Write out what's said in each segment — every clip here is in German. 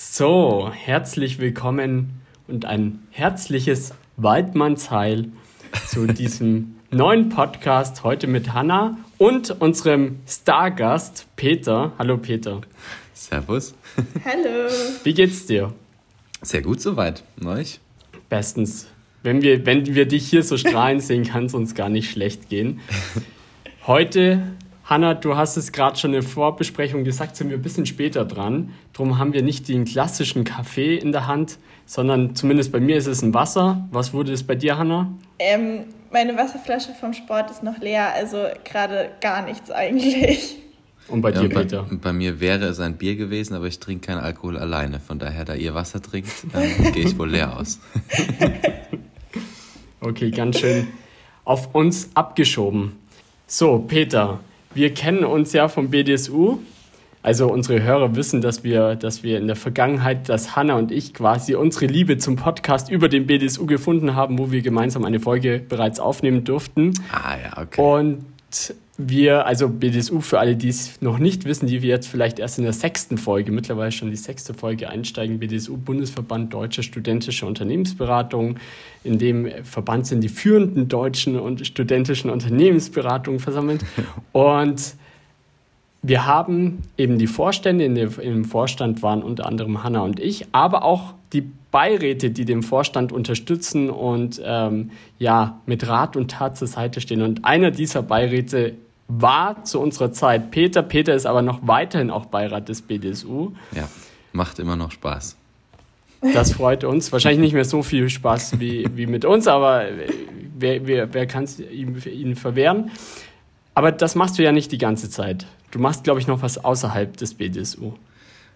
So, herzlich willkommen und ein herzliches Waldmannsheil zu diesem neuen Podcast heute mit Hanna und unserem Stargast Peter. Hallo Peter. Servus. Hallo. Wie geht's dir? Sehr gut soweit. Und euch? Bestens. Wenn wir, wenn wir dich hier so strahlen sehen, kann es uns gar nicht schlecht gehen. Heute, Hanna, du hast es gerade schon in der Vorbesprechung gesagt, sind wir ein bisschen später dran. Darum haben wir nicht den klassischen Kaffee in der Hand, sondern zumindest bei mir ist es ein Wasser. Was wurde es bei dir, Hanna? Ähm, meine Wasserflasche vom Sport ist noch leer, also gerade gar nichts eigentlich. Und bei Ja, dir, bei, Peter? bei mir wäre es ein Bier gewesen, aber ich trinke keinen Alkohol alleine. Von daher, da ihr Wasser trinkt, ähm, gehe ich wohl leer aus. Okay, ganz schön auf uns abgeschoben. So, Peter, wir kennen uns ja vom BDSU. Also unsere Hörer wissen, dass wir, dass wir in der Vergangenheit, dass Hanna und ich quasi unsere Liebe zum Podcast über den BDSU gefunden haben, wo wir gemeinsam eine Folge bereits aufnehmen durften. Ah ja, okay. Und wir, also BDSU für alle, die es noch nicht wissen, die wir jetzt vielleicht erst in der sechsten Folge, mittlerweile schon die sechste Folge einsteigen, BDSU, Bundesverband Deutscher Studentischer Unternehmensberatung. In dem Verband sind die führenden deutschen und studentischen Unternehmensberatungen versammelt. Und wir haben eben die Vorstände, in dem, im Vorstand waren unter anderem Hanna und ich, aber auch die Beiräte, die dem Vorstand unterstützen und ähm, ja, mit Rat und Tat zur Seite stehen. Und einer dieser Beiräte war zu unserer Zeit Peter. Peter ist aber noch weiterhin auch Beirat des BDSU. Ja, macht immer noch Spaß. Das freut uns. Wahrscheinlich nicht mehr so viel Spaß wie, wie mit uns, aber wer, wer, wer kann es ihnen verwehren? Aber das machst du ja nicht die ganze Zeit. Du machst, glaube ich, noch was außerhalb des BDSU.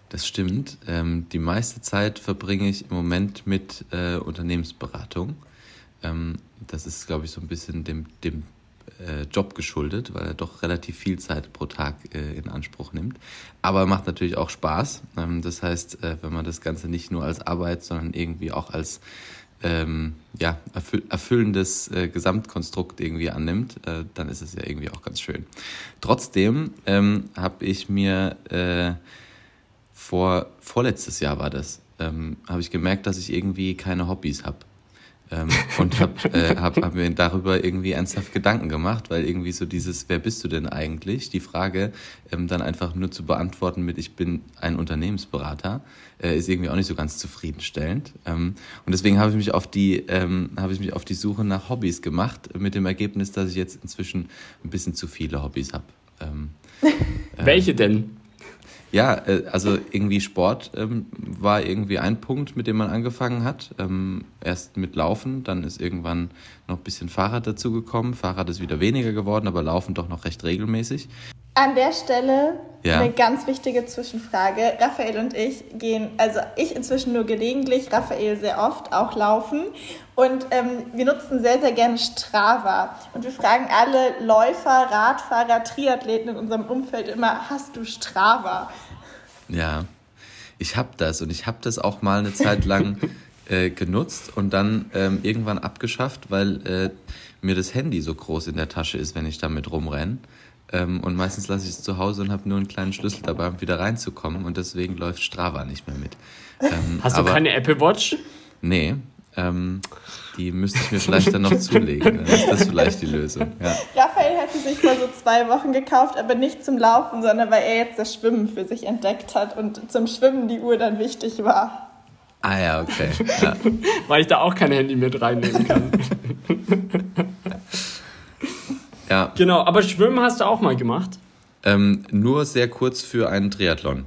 Das stimmt. Ähm, die meiste Zeit verbringe ich im Moment mit äh, Unternehmensberatung. Ähm, das ist, glaube ich, so ein bisschen dem, dem äh, Job geschuldet, weil er doch relativ viel Zeit pro Tag äh, in Anspruch nimmt. Aber macht natürlich auch Spaß. Ähm, das heißt, äh, wenn man das Ganze nicht nur als Arbeit, sondern irgendwie auch als ähm, ja, erfüll erfüllendes äh, Gesamtkonstrukt irgendwie annimmt, äh, dann ist es ja irgendwie auch ganz schön. Trotzdem ähm, habe ich mir äh, vor vorletztes Jahr war das, ähm, habe ich gemerkt, dass ich irgendwie keine Hobbys habe. Ähm, und habe äh, hab, hab mir darüber irgendwie ernsthaft Gedanken gemacht, weil irgendwie so dieses, wer bist du denn eigentlich? Die Frage ähm, dann einfach nur zu beantworten mit, ich bin ein Unternehmensberater, äh, ist irgendwie auch nicht so ganz zufriedenstellend. Ähm, und deswegen habe ich mich auf die, ähm, habe ich mich auf die Suche nach Hobbys gemacht, mit dem Ergebnis, dass ich jetzt inzwischen ein bisschen zu viele Hobbys habe. Ähm, Welche denn? Ja, äh, also irgendwie Sport ähm, war irgendwie ein Punkt, mit dem man angefangen hat. Ähm, erst mit Laufen, dann ist irgendwann noch ein bisschen Fahrrad dazugekommen. Fahrrad ist wieder weniger geworden, aber Laufen doch noch recht regelmäßig. An der Stelle Ja. eine ganz wichtige Zwischenfrage. Raphael und ich gehen, also ich inzwischen nur gelegentlich, Raphael sehr oft, auch laufen. Und ähm, wir nutzen sehr, sehr gerne Strava. Und wir fragen alle Läufer, Radfahrer, Triathleten in unserem Umfeld immer, hast du Strava? Ja, ich habe das und ich habe das auch mal eine Zeit lang äh, genutzt und dann ähm, irgendwann abgeschafft, weil äh, mir das Handy so groß in der Tasche ist, wenn ich damit rumrenne. Ähm, und meistens lasse ich es zu Hause und habe nur einen kleinen Schlüssel dabei, um wieder reinzukommen. Und deswegen läuft Strava nicht mehr mit. Ähm, Hast du keine Apple Watch? Nee, ähm, die müsste ich mir vielleicht dann noch zulegen. Dann ist das vielleicht die Lösung. Ja. Raphael hat sie sich vor so zwei Wochen gekauft, aber nicht zum Laufen, sondern weil er jetzt das Schwimmen für sich entdeckt hat und zum Schwimmen die Uhr dann wichtig war. Ah ja, okay. Ja. Weil ich da auch kein Handy mit reinnehmen kann. Ja. genau, aber Schwimmen hast du auch mal gemacht. Ähm, nur sehr kurz für einen Triathlon.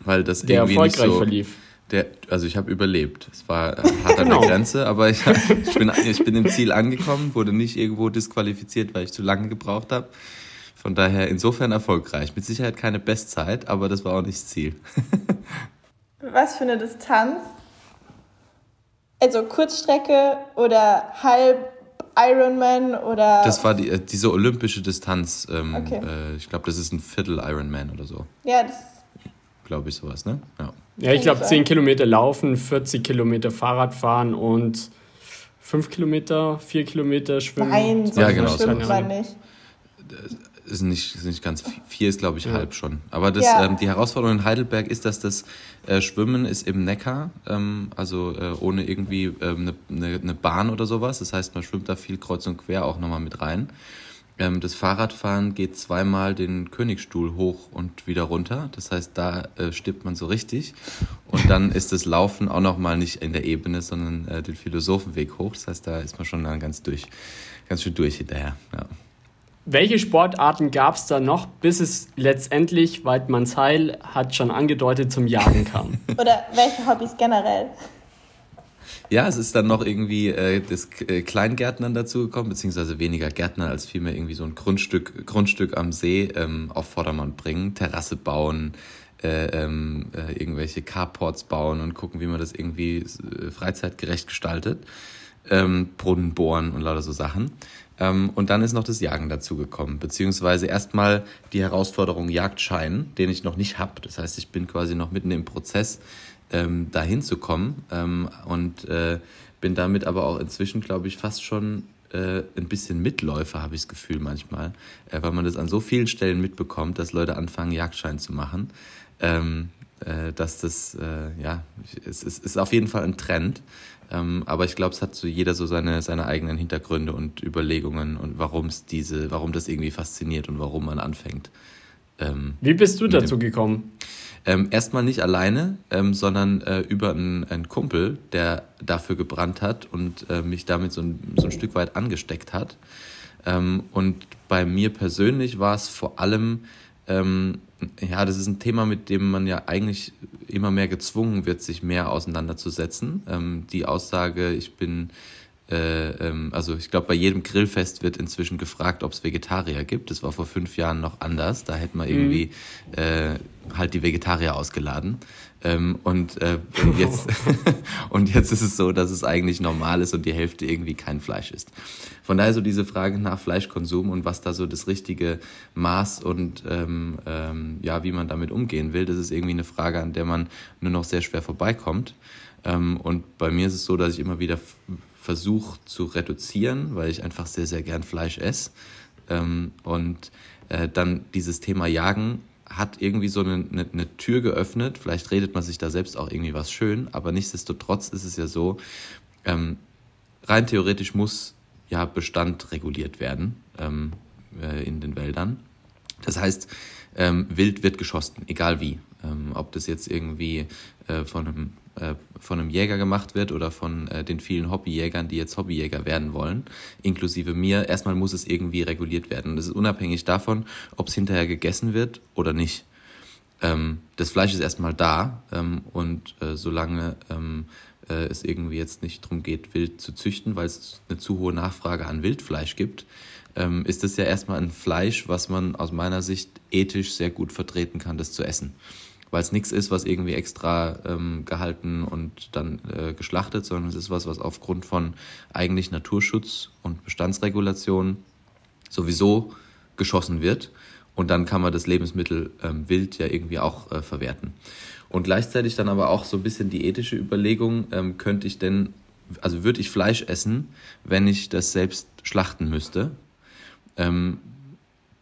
Weil das Der irgendwie erfolgreich nicht so, verlief. Der, also ich habe überlebt. Es war hart an der Grenze, aber ich, ich, bin, ich bin im Ziel angekommen, wurde nicht irgendwo disqualifiziert, weil ich zu lange gebraucht habe. Von daher insofern erfolgreich. Mit Sicherheit keine Bestzeit, aber das war auch nicht das Ziel. Was für eine Distanz? Also Kurzstrecke oder halb Ironman oder. Das war die, äh, diese olympische Distanz. Ähm, Okay. äh, ich glaube, das ist ein Viertel Ironman oder so. ja, das. Glaube ich, sowas, ne? Ja. Ja, ich glaube Kann 10 sein. Kilometer laufen, 40 Kilometer Fahrrad fahren und 5 Kilometer, 4 Kilometer schwimmen. Nein, so Ja, genau, man Ahnung. nicht. Ist nicht, ist nicht ganz vier ist glaube ich ja. halb schon. Aber das, ja. ähm, die Herausforderung in Heidelberg ist, dass das äh, Schwimmen ist im Neckar, ähm, also äh, ohne irgendwie eine ähm, ne, ne Bahn oder sowas. Das heißt, man schwimmt da viel kreuz und quer auch nochmal mit rein. Ähm, das Fahrradfahren geht zweimal den Königsstuhl hoch und wieder runter. Das heißt, da äh, stirbt man so richtig. Und dann ist das Laufen auch nochmal nicht in der Ebene, sondern äh, den Philosophenweg hoch. Das heißt, da ist man schon dann ganz durch, ganz schön durch hinterher. Ja. Welche Sportarten gab es da noch, bis es letztendlich, Weidmanns Heil hat schon angedeutet, zum Jagen kam? Oder welche Hobbys generell? Ja, es ist dann noch irgendwie äh, das äh, Kleingärtnern dazugekommen, beziehungsweise weniger Gärtner als vielmehr irgendwie so ein Grundstück, Grundstück am See ähm, auf Vordermann bringen, Terrasse bauen, äh, ähm, äh, irgendwelche Carports bauen und gucken, wie man das irgendwie äh, freizeitgerecht gestaltet. Ähm, Brunnen bohren und lauter so Sachen. Ähm, und dann ist noch das Jagen dazugekommen, beziehungsweise erstmal die Herausforderung Jagdschein, den ich noch nicht habe. Das heißt, ich bin quasi noch mitten im Prozess, ähm, dahin zu kommen ähm, und äh, bin damit aber auch inzwischen, glaube ich, fast schon äh, ein bisschen Mitläufer, habe ich das Gefühl manchmal, äh, weil man das an so vielen Stellen mitbekommt, dass Leute anfangen, Jagdschein zu machen. Ähm, äh, dass das, äh, ja, es, es ist auf jeden Fall ein Trend. Ähm, aber ich glaube, es hat so jeder so seine, seine eigenen Hintergründe und Überlegungen und warum es diese, warum das irgendwie fasziniert und warum man anfängt. Ähm, Wie bist du dazu gekommen? Ähm, erstmal nicht alleine, ähm, sondern äh, über einen, einen, Kumpel, der dafür gebrannt hat und äh, mich damit so ein, so ein Stück weit angesteckt hat. Ähm, und bei mir persönlich war es vor allem, ähm, ja, das ist ein Thema, mit dem man ja eigentlich immer mehr gezwungen wird, sich mehr auseinanderzusetzen. Ähm, die Aussage, ich bin äh, ähm, also ich glaube, bei jedem Grillfest wird inzwischen gefragt, ob es Vegetarier gibt. Das war vor fünf Jahren noch anders. Da hätte man mhm. irgendwie äh, halt die Vegetarier ausgeladen. Ähm, und, äh, jetzt, und jetzt ist es so, dass es eigentlich normal ist und die Hälfte irgendwie kein Fleisch ist. Von daher so diese Frage nach Fleischkonsum und was da so das richtige Maß und ähm, ähm, ja, wie man damit umgehen will, das ist irgendwie eine Frage, an der man nur noch sehr schwer vorbeikommt. Ähm, und bei mir ist es so, dass ich immer wieder versuche zu reduzieren, weil ich einfach sehr, sehr gern Fleisch esse. Ähm, und äh, dann dieses Thema Jagen hat irgendwie so eine, eine, eine, Tür geöffnet. Vielleicht redet man sich da selbst auch irgendwie was schön, aber nichtsdestotrotz ist es ja so, ähm, rein theoretisch muss ja Bestand reguliert werden ähm, äh, in den Wäldern. Das heißt, ähm, Wild wird geschossen, egal wie. Ähm, ob das jetzt irgendwie äh, von einem äh, von einem Jäger gemacht wird oder von äh, den vielen Hobbyjägern, die jetzt Hobbyjäger werden wollen, inklusive mir. Erstmal muss es irgendwie reguliert werden. Und das ist unabhängig davon, ob es hinterher gegessen wird oder nicht. Ähm, das Fleisch ist erstmal da ähm, und äh, solange ähm, äh, es irgendwie jetzt nicht darum geht, Wild zu züchten, weil es eine zu hohe Nachfrage an Wildfleisch gibt, ähm, ist das ja erstmal ein Fleisch, was man aus meiner Sicht ethisch sehr gut vertreten kann, das zu essen weil es nichts ist, was irgendwie extra ähm, gehalten und dann äh, geschlachtet, sondern es ist was, was aufgrund von eigentlich Naturschutz und Bestandsregulation sowieso geschossen wird. Und dann kann man das Lebensmittel ähm, wild ja irgendwie auch äh, verwerten. Und gleichzeitig dann aber auch so ein bisschen die ethische Überlegung, ähm, könnte ich denn, also würde ich Fleisch essen, wenn ich das selbst schlachten müsste? Ähm,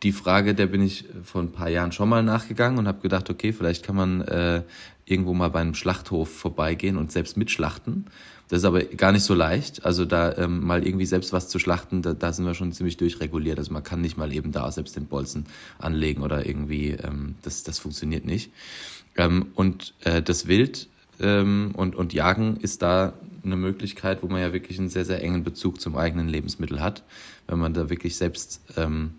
die Frage, der bin ich vor ein paar Jahren schon mal nachgegangen und habe gedacht, okay, vielleicht kann man äh, irgendwo mal bei einem Schlachthof vorbeigehen und selbst mitschlachten. Das ist aber gar nicht so leicht. Also da ähm, mal irgendwie selbst was zu schlachten, da, da sind wir schon ziemlich durchreguliert. Also man kann nicht mal eben da selbst den Bolzen anlegen oder irgendwie, ähm, das, das funktioniert nicht. Ähm, und äh, das Wild ähm, und, und Jagen ist da eine Möglichkeit, wo man ja wirklich einen sehr, sehr engen Bezug zum eigenen Lebensmittel hat, wenn man da wirklich selbst ähm,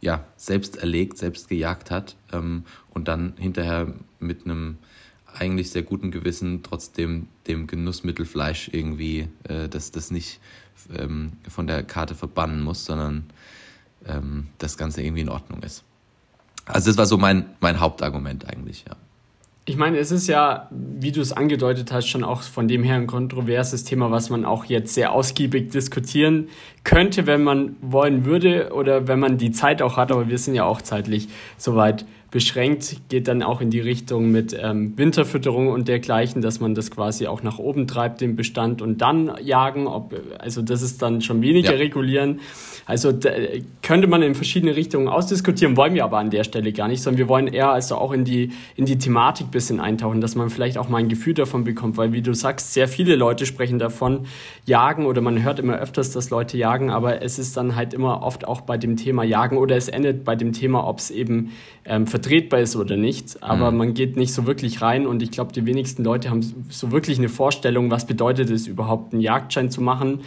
ja, selbst erlegt, selbst gejagt hat ähm, und dann hinterher mit einem eigentlich sehr guten Gewissen trotzdem dem Genussmittel Fleisch irgendwie, äh, dass das nicht ähm, von der Karte verbannen muss, sondern ähm, das Ganze irgendwie in Ordnung ist. Also das war so mein, mein Hauptargument eigentlich, ja. Ich meine, es ist ja, wie du es angedeutet hast, schon auch von dem her ein kontroverses Thema, was man auch jetzt sehr ausgiebig diskutieren könnte, wenn man wollen würde oder wenn man die Zeit auch hat, aber wir sind ja auch zeitlich soweit beschränkt, geht dann auch in die Richtung mit ähm, Winterfütterung und dergleichen, dass man das quasi auch nach oben treibt, den Bestand und dann jagen. Ob, also das ist dann schon weniger ja. regulieren. Also könnte man in verschiedene Richtungen ausdiskutieren, wollen wir aber an der Stelle gar nicht, sondern wir wollen eher also auch in die, in die Thematik ein bisschen eintauchen, dass man vielleicht auch mal ein Gefühl davon bekommt, weil wie du sagst, sehr viele Leute sprechen davon, jagen oder man hört immer öfters, dass Leute jagen, aber es ist dann halt immer oft auch bei dem Thema Jagen oder es endet bei dem Thema, ob es eben ähm, vertretbar ist oder nicht. Aber mhm. man geht nicht so wirklich rein und ich glaube, die wenigsten Leute haben so wirklich eine Vorstellung, was bedeutet es überhaupt, einen Jagdschein zu machen.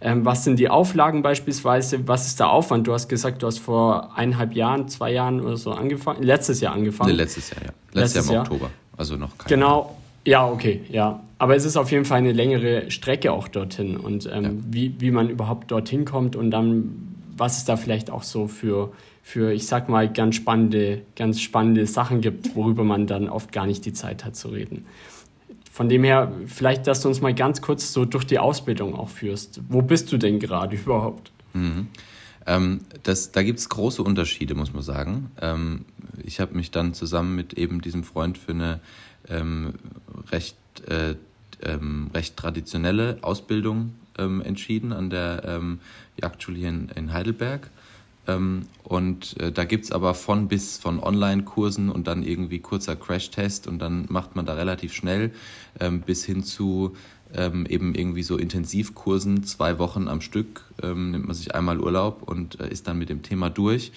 Ähm, was sind die Auflagen beispielsweise? Was ist der Aufwand? Du hast gesagt, du hast vor eineinhalb Jahren, zwei Jahren oder so angefangen, letztes Jahr angefangen. Nee, letztes Jahr, ja. Letztes, letztes Jahr im Oktober. Also noch kein Genau. Jahr. Ja, okay, ja. Aber es ist auf jeden Fall eine längere Strecke auch dorthin und ähm, ja. wie, wie man überhaupt dorthin kommt und dann, was es da vielleicht auch so für, für, ich sag mal, ganz spannende, ganz spannende Sachen gibt, worüber man dann oft gar nicht die Zeit hat zu reden. Von dem her, vielleicht, dass du uns mal ganz kurz so durch die Ausbildung auch führst. Wo bist du denn gerade überhaupt? Mhm. Ähm, das, da gibt es große Unterschiede, muss man sagen. Ähm, ich habe mich dann zusammen mit eben diesem Freund für eine ähm, recht, äh, ähm, recht traditionelle Ausbildung ähm, entschieden an der ähm, Jagdschule hier in, in Heidelberg. Ähm, und äh, da gibt es aber von bis von Online-Kursen und dann irgendwie kurzer Crash-Test und dann macht man da relativ schnell ähm, bis hin zu ähm, eben irgendwie so Intensivkursen, zwei Wochen am Stück, nimmt man sich einmal Urlaub und äh, ist dann mit dem Thema durch.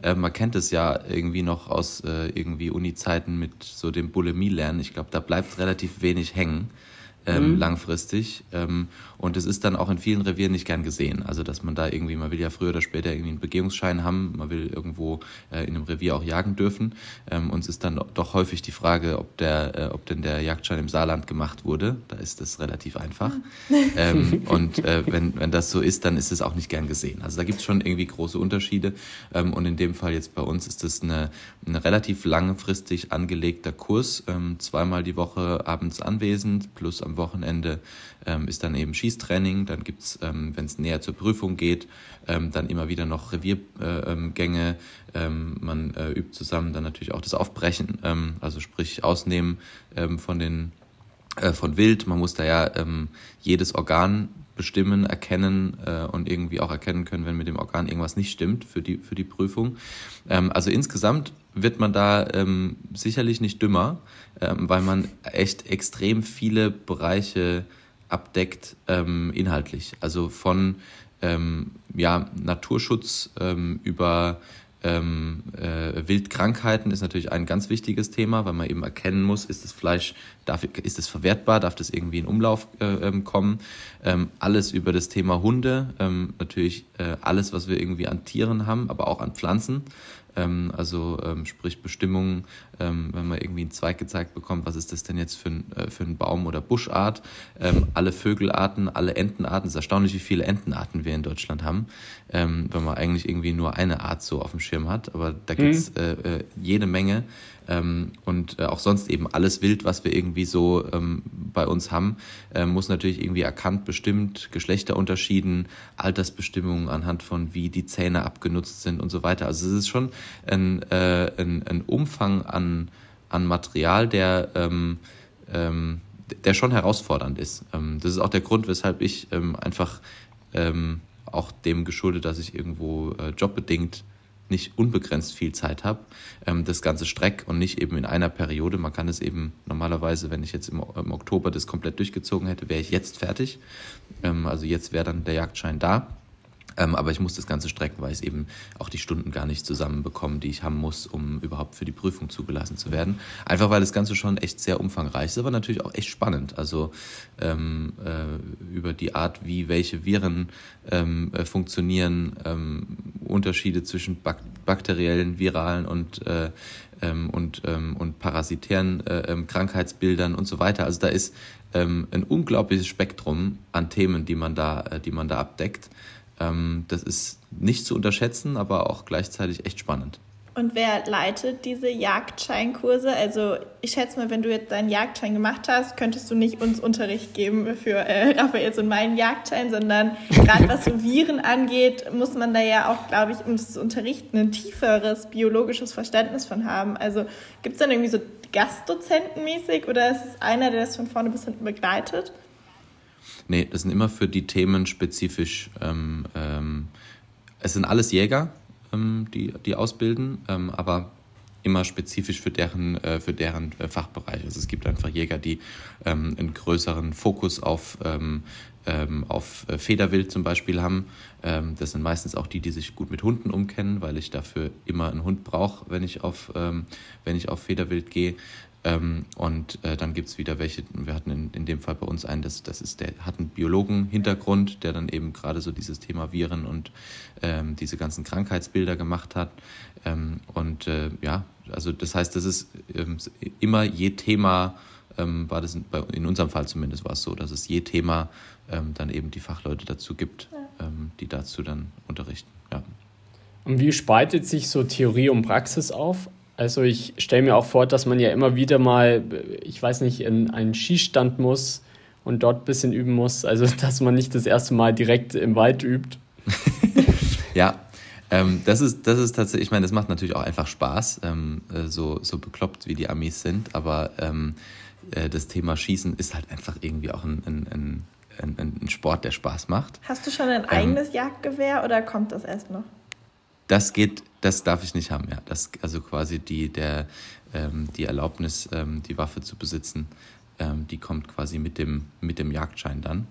Äh, man kennt es ja irgendwie noch aus irgendwie Uni-Zeiten mit so dem Bulimie-Lernen. Ich glaube, da bleibt relativ wenig hängen ähm, mhm. langfristig. Ähm, und es ist dann auch in vielen Revieren nicht gern gesehen. Also, dass man da irgendwie, man will ja früher oder später irgendwie einen Begehungsschein haben, man will irgendwo äh, in einem Revier auch jagen dürfen. Ähm, und es ist dann doch häufig die Frage, ob, der, äh, ob denn der Jagdschein im Saarland gemacht wurde. Da ist das relativ einfach. ähm, und äh, wenn, wenn das so ist, dann ist es auch nicht gern gesehen. Also, da gibt es schon irgendwie große Unterschiede. Ähm, und in dem Fall jetzt bei uns ist das eine, eine relativ langfristig angelegter Kurs. Ähm, zweimal die Woche abends anwesend, plus am Wochenende ähm, ist dann eben Schießtraining. Dann gibt es, ähm, wenn es näher zur Prüfung geht, ähm, dann immer wieder noch Reviergänge. Äh, ähm, man äh, übt zusammen dann natürlich auch das Aufbrechen, ähm, also sprich Ausnehmen ähm, von den äh, von Wild. Man muss da ja jedes Organ bestimmen, erkennen äh, und irgendwie auch erkennen können, wenn mit dem Organ irgendwas nicht stimmt für die, für die Prüfung. Ähm, also insgesamt wird man da ähm, sicherlich nicht dümmer, ähm, weil man echt extrem viele Bereiche abdeckt ähm, inhaltlich. Also von ähm, ja, Naturschutz ähm, über ähm, äh, Wildkrankheiten ist natürlich ein ganz wichtiges Thema, weil man eben erkennen muss, ist das Fleisch, darf, ist es verwertbar, darf das irgendwie in Umlauf äh, ähm, kommen. Ähm, alles über das Thema Hunde, ähm, natürlich äh, alles, was wir irgendwie an Tieren haben, aber auch an Pflanzen. Ähm, also ähm, sprich Bestimmungen, ähm, wenn man irgendwie einen Zweig gezeigt bekommt, was ist das denn jetzt für ein, äh, für ein Baum oder Buschart. Ähm, alle Vögelarten, alle Entenarten, es ist erstaunlich, wie viele Entenarten wir in Deutschland haben, ähm, wenn man eigentlich irgendwie nur eine Art so auf dem Schirm hat. Aber da gibt es mhm. äh, äh, jede Menge. Ähm, und äh, auch sonst eben alles Wild, was wir irgendwie so ähm, bei uns haben, äh, muss natürlich irgendwie erkannt, bestimmt, Geschlechterunterschieden, Altersbestimmungen anhand von wie die Zähne abgenutzt sind und so weiter. Also es ist schon ein, äh, ein, ein Umfang an, an Material, der ähm, ähm, der schon herausfordernd ist. Ähm, das ist auch der Grund, weshalb ich ähm, einfach ähm, auch dem geschuldet, dass ich irgendwo äh, jobbedingt nicht unbegrenzt viel Zeit habe, das Ganze streck und nicht eben in einer Periode. Man kann es eben normalerweise, wenn ich jetzt im, Oktober das komplett durchgezogen hätte, wäre ich jetzt fertig. Also jetzt wäre dann der Jagdschein da. Ähm, aber ich muss das Ganze strecken, weil ich eben auch die Stunden gar nicht zusammenbekomme, die ich haben muss, um überhaupt für die Prüfung zugelassen zu werden. Einfach weil das Ganze schon echt sehr umfangreich ist, aber natürlich auch echt spannend. Also ähm, äh, über die Art, wie welche Viren ähm, äh, funktionieren, ähm, Unterschiede zwischen bak bakteriellen, viralen und äh, ähm, und, ähm, und parasitären äh, Krankheitsbildern und so weiter. Also da ist ein unglaubliches Spektrum an Themen, die man da, äh, die man da abdeckt. Ähm, das ist nicht zu unterschätzen, aber auch gleichzeitig echt spannend. Und wer leitet diese Jagdscheinkurse? Also ich schätze mal, wenn du jetzt deinen Jagdschein gemacht hast, könntest du nicht uns Unterricht geben für äh, Raphaels und meinen Jagdschein, sondern gerade was so Viren angeht, muss man da ja auch, glaube ich, um es zu unterrichten, ein tieferes biologisches Verständnis von haben. Also gibt es dann irgendwie so Gastdozentenmäßig oder ist es einer, der das von vorne bis hinten begleitet? Nee, das sind immer für die Themen spezifisch. Ähm, ähm, es sind alles Jäger, ähm, die, die ausbilden, ähm, aber immer spezifisch für deren, äh, für deren äh, Fachbereich. Also es gibt einfach Jäger, die ähm, einen größeren Fokus auf, ähm, ähm, auf äh, Federwild zum Beispiel haben. Ähm, das sind meistens auch die, die sich gut mit Hunden umkennen, weil ich dafür immer einen Hund brauche, wenn ich wenn ich auf Federwild gehe. Ähm, und äh, dann gibt es wieder welche, wir hatten in, in dem Fall bei uns einen, das, das ist, der hat einen Biologen-Hintergrund, der dann eben gerade so dieses Thema Viren und ähm, diese ganzen Krankheitsbilder gemacht hat. Ähm, und äh, ja, also das heißt, das ist ähm, immer je Thema, ähm, war das in, bei, in, unserem Fall zumindest war es so, dass es je Thema ähm, dann eben die Fachleute dazu gibt, die dazu dann unterrichten. Ja. Und wie spaltet sich so Theorie und Praxis auf? Also ich stelle mir auch vor, dass man ja immer wieder mal, ich weiß nicht, in einen Skistand muss und dort ein bisschen üben muss. Also dass man nicht das erste Mal direkt im Wald übt. ja, ähm, das, ist, das ist tatsächlich, ich meine, das macht natürlich auch einfach Spaß, ähm, äh, so, so bekloppt wie die Amis sind, aber ähm, äh, das Thema Schießen ist halt einfach irgendwie auch ein, ein, ein, ein Sport, der Spaß macht. Hast du schon ein ähm, eigenes Jagdgewehr oder kommt das erst noch? Das geht, das darf ich nicht haben, ja. Das, also quasi die, der, ähm, die Erlaubnis, ähm, die Waffe zu besitzen, ähm, die kommt quasi mit dem, mit dem Jagdschein dann.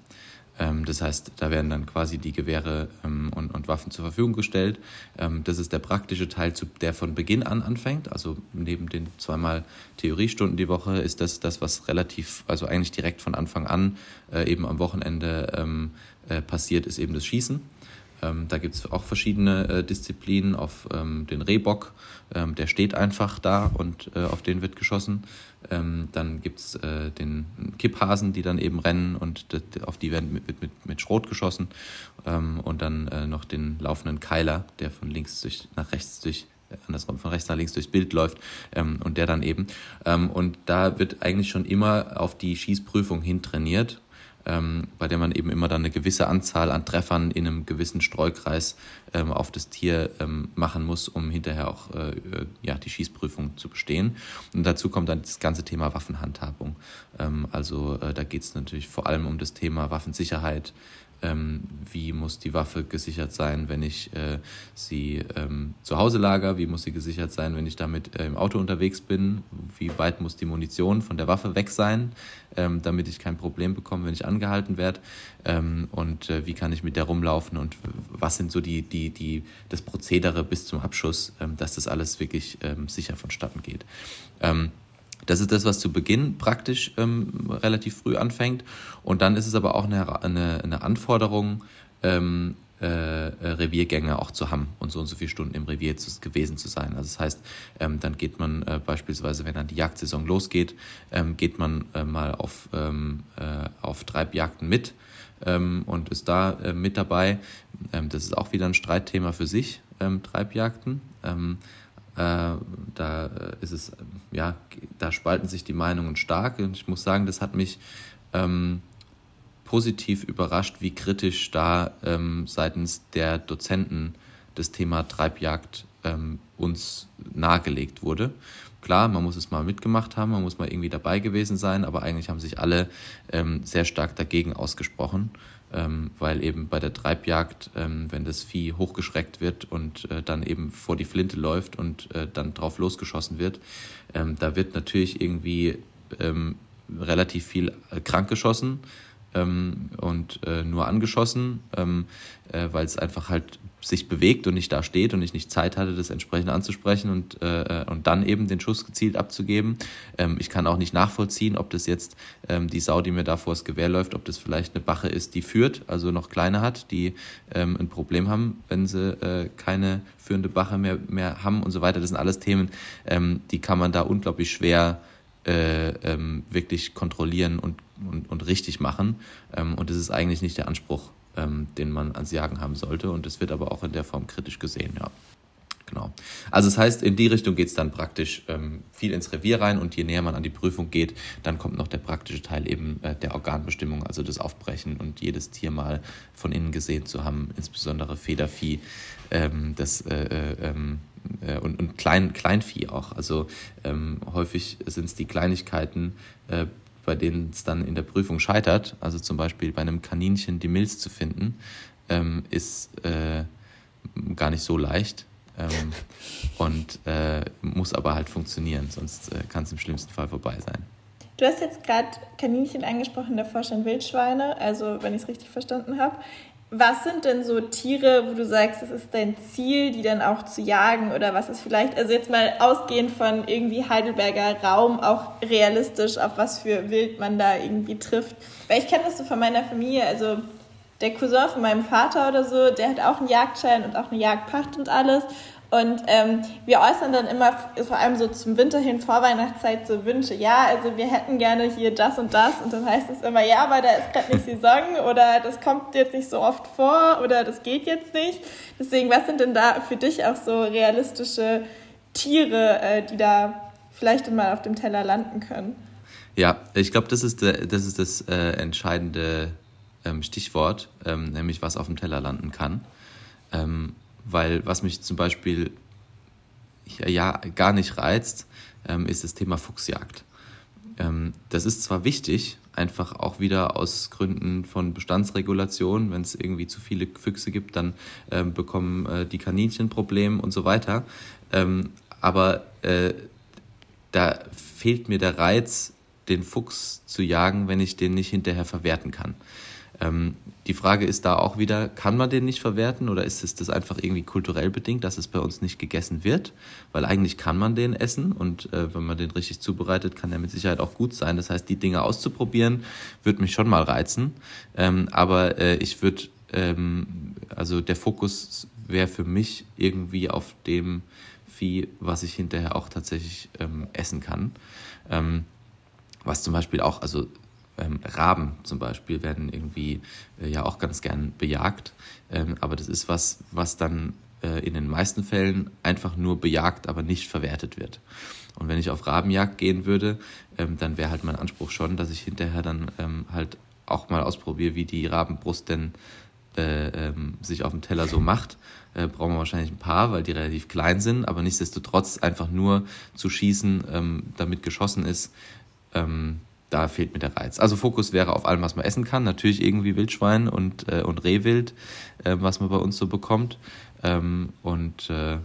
Ähm, das heißt, da werden dann quasi die Gewehre ähm, und, und, Waffen zur Verfügung gestellt. Ähm, das ist der praktische Teil, der von Beginn an anfängt. Also neben den zweimal Theoriestunden die Woche ist das das, was relativ, also eigentlich direkt von Anfang an äh, eben am Wochenende äh, passiert, ist eben das Schießen. Ähm, da gibt es auch verschiedene äh, Disziplinen. Auf ähm, den Rehbock, ähm, der steht einfach da und äh, auf den wird geschossen. Ähm, dann gibt es äh, den Kipphasen, die dann eben rennen und auf die werden mit, mit, mit Schrot geschossen. Ähm, und dann äh, noch den laufenden Keiler, der von links durch, nach rechts durch äh, andersrum von rechts nach links durchs Bild läuft ähm, und der dann eben. Und da wird eigentlich schon immer auf die Schießprüfung hin trainiert ähm, bei der man eben immer dann eine gewisse Anzahl an Treffern in einem gewissen Streukreis ähm, auf das Tier ähm, machen muss, um hinterher auch äh, äh, ja, die Schießprüfung zu bestehen. Und dazu kommt dann das ganze Thema Waffenhandhabung. Ähm, also äh, da geht es natürlich vor allem um das Thema Waffensicherheit, ähm, wie muss die Waffe gesichert sein, wenn ich äh, sie ähm, zu Hause lager, wie muss sie gesichert sein, wenn ich damit äh, im Auto unterwegs bin, wie weit muss die Munition von der Waffe weg sein, ähm, damit ich kein Problem bekomme, wenn ich angehalten werde ähm, und äh, wie kann ich mit der rumlaufen? Und was sind so die, die, die, das Prozedere bis zum Abschuss, ähm, dass das alles wirklich ähm, sicher vonstatten geht. Das ist das, was zu Beginn praktisch ähm, relativ früh anfängt. Und dann ist es aber auch eine, eine, eine Anforderung, ähm, äh, Reviergänge auch zu haben und so und so viele Stunden im Revier zu, gewesen zu sein. Also das heißt, ähm, dann geht man äh, beispielsweise, wenn dann die Jagdsaison losgeht, ähm, geht man äh, mal auf, ähm, äh, auf Treibjagden mit ähm, und ist da äh, mit dabei. Ähm, das ist auch wieder ein Streitthema für sich, Treibjagden. Äh, da ist es, ja, da spalten sich die Meinungen stark. Und ich muss sagen, das hat mich ähm, positiv überrascht, wie kritisch da ähm, seitens der Dozenten das Thema Treibjagd ähm, uns nahegelegt wurde. Klar, man muss es mal mitgemacht haben, man muss mal irgendwie dabei gewesen sein, aber eigentlich haben sich alle ähm, sehr stark dagegen ausgesprochen ähm, weil eben bei der Treibjagd, ähm, wenn das Vieh hochgeschreckt wird und äh, dann eben vor die Flinte läuft und äh, dann drauf losgeschossen wird, ähm, da wird natürlich irgendwie ähm, relativ viel äh, krank geschossen ähm, und äh, nur angeschossen, ähm, äh, weil es einfach halt sich bewegt und nicht da steht und ich nicht Zeit hatte, das entsprechend anzusprechen und, äh, und dann eben den Schuss gezielt abzugeben. Ähm, ich kann auch nicht nachvollziehen, ob das jetzt ähm, die Sau, die mir da vor das Gewehr läuft, ob das vielleicht eine Bache ist, die führt, also noch kleine hat, die ähm, ein Problem haben, wenn sie äh, keine führende Bache mehr, mehr haben und so weiter. Das sind alles Themen, ähm, die kann man da unglaublich schwer äh, ähm, wirklich kontrollieren und, und, und richtig machen. Ähm, und das ist eigentlich nicht der Anspruch, ähm, den man ans Jagen haben sollte. Und es wird aber auch in der Form kritisch gesehen, ja. Genau. Also das heißt, in die Richtung geht es dann praktisch ähm, viel ins Revier rein und je näher man an die Prüfung geht, dann kommt noch der praktische Teil eben äh, der Organbestimmung, also das Aufbrechen und jedes Tier mal von innen gesehen zu haben, insbesondere Federvieh, ähm, das äh, äh, ähm, äh, und, und Klein, Kleinvieh auch. Also ähm, häufig sind es die Kleinigkeiten, äh, bei denen es dann in der Prüfung scheitert. Also zum Beispiel bei einem Kaninchen die Milz zu finden, ähm, ist äh, gar nicht so leicht ähm, und äh, muss aber halt funktionieren, sonst äh, kann es im schlimmsten Fall vorbei sein. Du hast jetzt gerade Kaninchen angesprochen, davor schon Wildschweine, also wenn ich es richtig verstanden habe. Was sind denn so Tiere, wo du sagst, es ist dein Ziel, die dann auch zu jagen oder was ist vielleicht, also jetzt mal ausgehend von irgendwie Heidelberger Raum, auch realistisch, auf was für Wild man da irgendwie trifft? Weil ich kenne das so von meiner Familie, also der Cousin von meinem Vater oder so, der hat auch einen Jagdschein und auch eine Jagdpacht und alles. Und ähm, wir äußern dann immer, vor allem so zum Winter hin, Vorweihnachtszeit, so Wünsche. Ja, also wir hätten gerne hier das und das. Und dann heißt es immer, ja, aber da ist gerade nicht Saison oder das kommt jetzt nicht so oft vor oder das geht jetzt nicht. Deswegen, was sind denn da für dich auch so realistische Tiere, äh, die da vielleicht mal auf dem Teller landen können? Ja, ich glaube, das ist, das, ist das äh, entscheidende ähm, Stichwort, ähm, nämlich was auf dem Teller landen kann. Ähm, weil was mich zum Beispiel ja, gar nicht reizt, ähm, ist das Thema Fuchsjagd. Ähm, das ist zwar wichtig, einfach auch wieder aus Gründen von Bestandsregulation, wenn es irgendwie zu viele Füchse gibt, dann ähm, bekommen äh, die Kaninchen Probleme und so weiter. aber äh, da fehlt mir der Reiz, den Fuchs zu jagen, wenn ich den nicht hinterher verwerten kann. Ähm, die Frage ist da auch wieder, kann man den nicht verwerten oder ist es das einfach irgendwie kulturell bedingt, dass es bei uns nicht gegessen wird? Weil eigentlich kann man den essen und äh, wenn man den richtig zubereitet, kann der mit Sicherheit auch gut sein. Das heißt, die Dinge auszuprobieren, würde mich schon mal reizen. Ähm, aber äh, ich würde, ähm, also der Fokus wäre für mich irgendwie auf dem Vieh, was ich hinterher auch tatsächlich ähm, essen kann. Ähm, was zum Beispiel auch, also ähm, Raben zum Beispiel werden irgendwie äh, ja auch ganz gern bejagt. Ähm, aber das ist was, was dann äh, in den meisten Fällen einfach nur bejagt, aber nicht verwertet wird. Und wenn ich auf Rabenjagd gehen würde, ähm, dann wäre halt mein Anspruch schon, dass ich hinterher dann ähm, halt auch mal ausprobiere, wie die Rabenbrust denn äh, ähm, sich auf dem Teller so macht. Äh, brauchen wir wahrscheinlich ein paar, weil die relativ klein sind, aber nichtsdestotrotz einfach nur zu schießen, ähm, damit geschossen ist, ähm, da fehlt mir der Reiz. Also Fokus wäre auf allem, was man essen kann. Natürlich irgendwie Wildschwein und, äh, und Rehwild, äh, was man bei uns so bekommt. Ähm, und äh,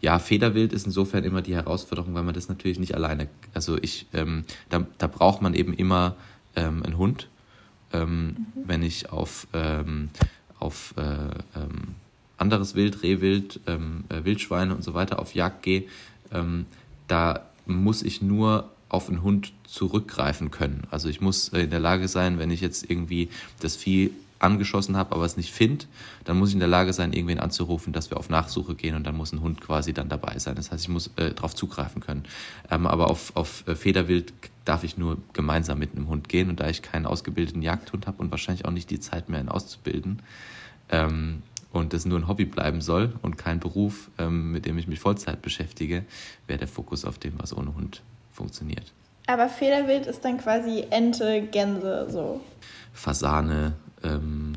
ja, Federwild ist insofern immer die Herausforderung, weil man das natürlich nicht alleine. Also ich, ähm, da, da braucht man eben immer ähm, einen Hund. Ähm, mhm. Wenn ich auf, ähm, auf äh, ähm, anderes Wild, Rehwild, äh, Wildschweine und so weiter auf Jagd gehe, da muss ich nur auf einen Hund zurückgreifen können. Also ich muss äh, in der Lage sein, wenn ich jetzt irgendwie das Vieh angeschossen habe, aber es nicht finde, dann muss ich in der Lage sein, irgendwen anzurufen, dass wir auf Nachsuche gehen und dann muss ein Hund quasi dann dabei sein. Das heißt, ich muss äh, darauf zugreifen können. Ähm, aber auf, auf äh, Federwild darf ich nur gemeinsam mit einem Hund gehen und da ich keinen ausgebildeten Jagdhund habe und wahrscheinlich auch nicht die Zeit mehr, ihn auszubilden, ähm, und das nur ein Hobby bleiben soll und kein Beruf, ähm, mit dem ich mich Vollzeit beschäftige, wäre der Fokus auf dem, was ohne Hund funktioniert. Aber Federwild ist dann quasi Ente, Gänse, so. Fasane, ähm,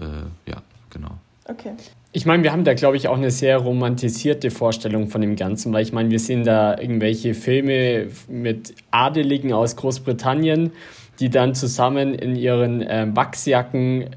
äh, ja, genau. Okay. Ich meine, wir haben da, glaube ich, auch eine sehr romantisierte Vorstellung von dem Ganzen, weil ich meine, wir sehen da irgendwelche Filme mit Adeligen aus Großbritannien, die dann zusammen in ihren äh, Wachsjacken äh,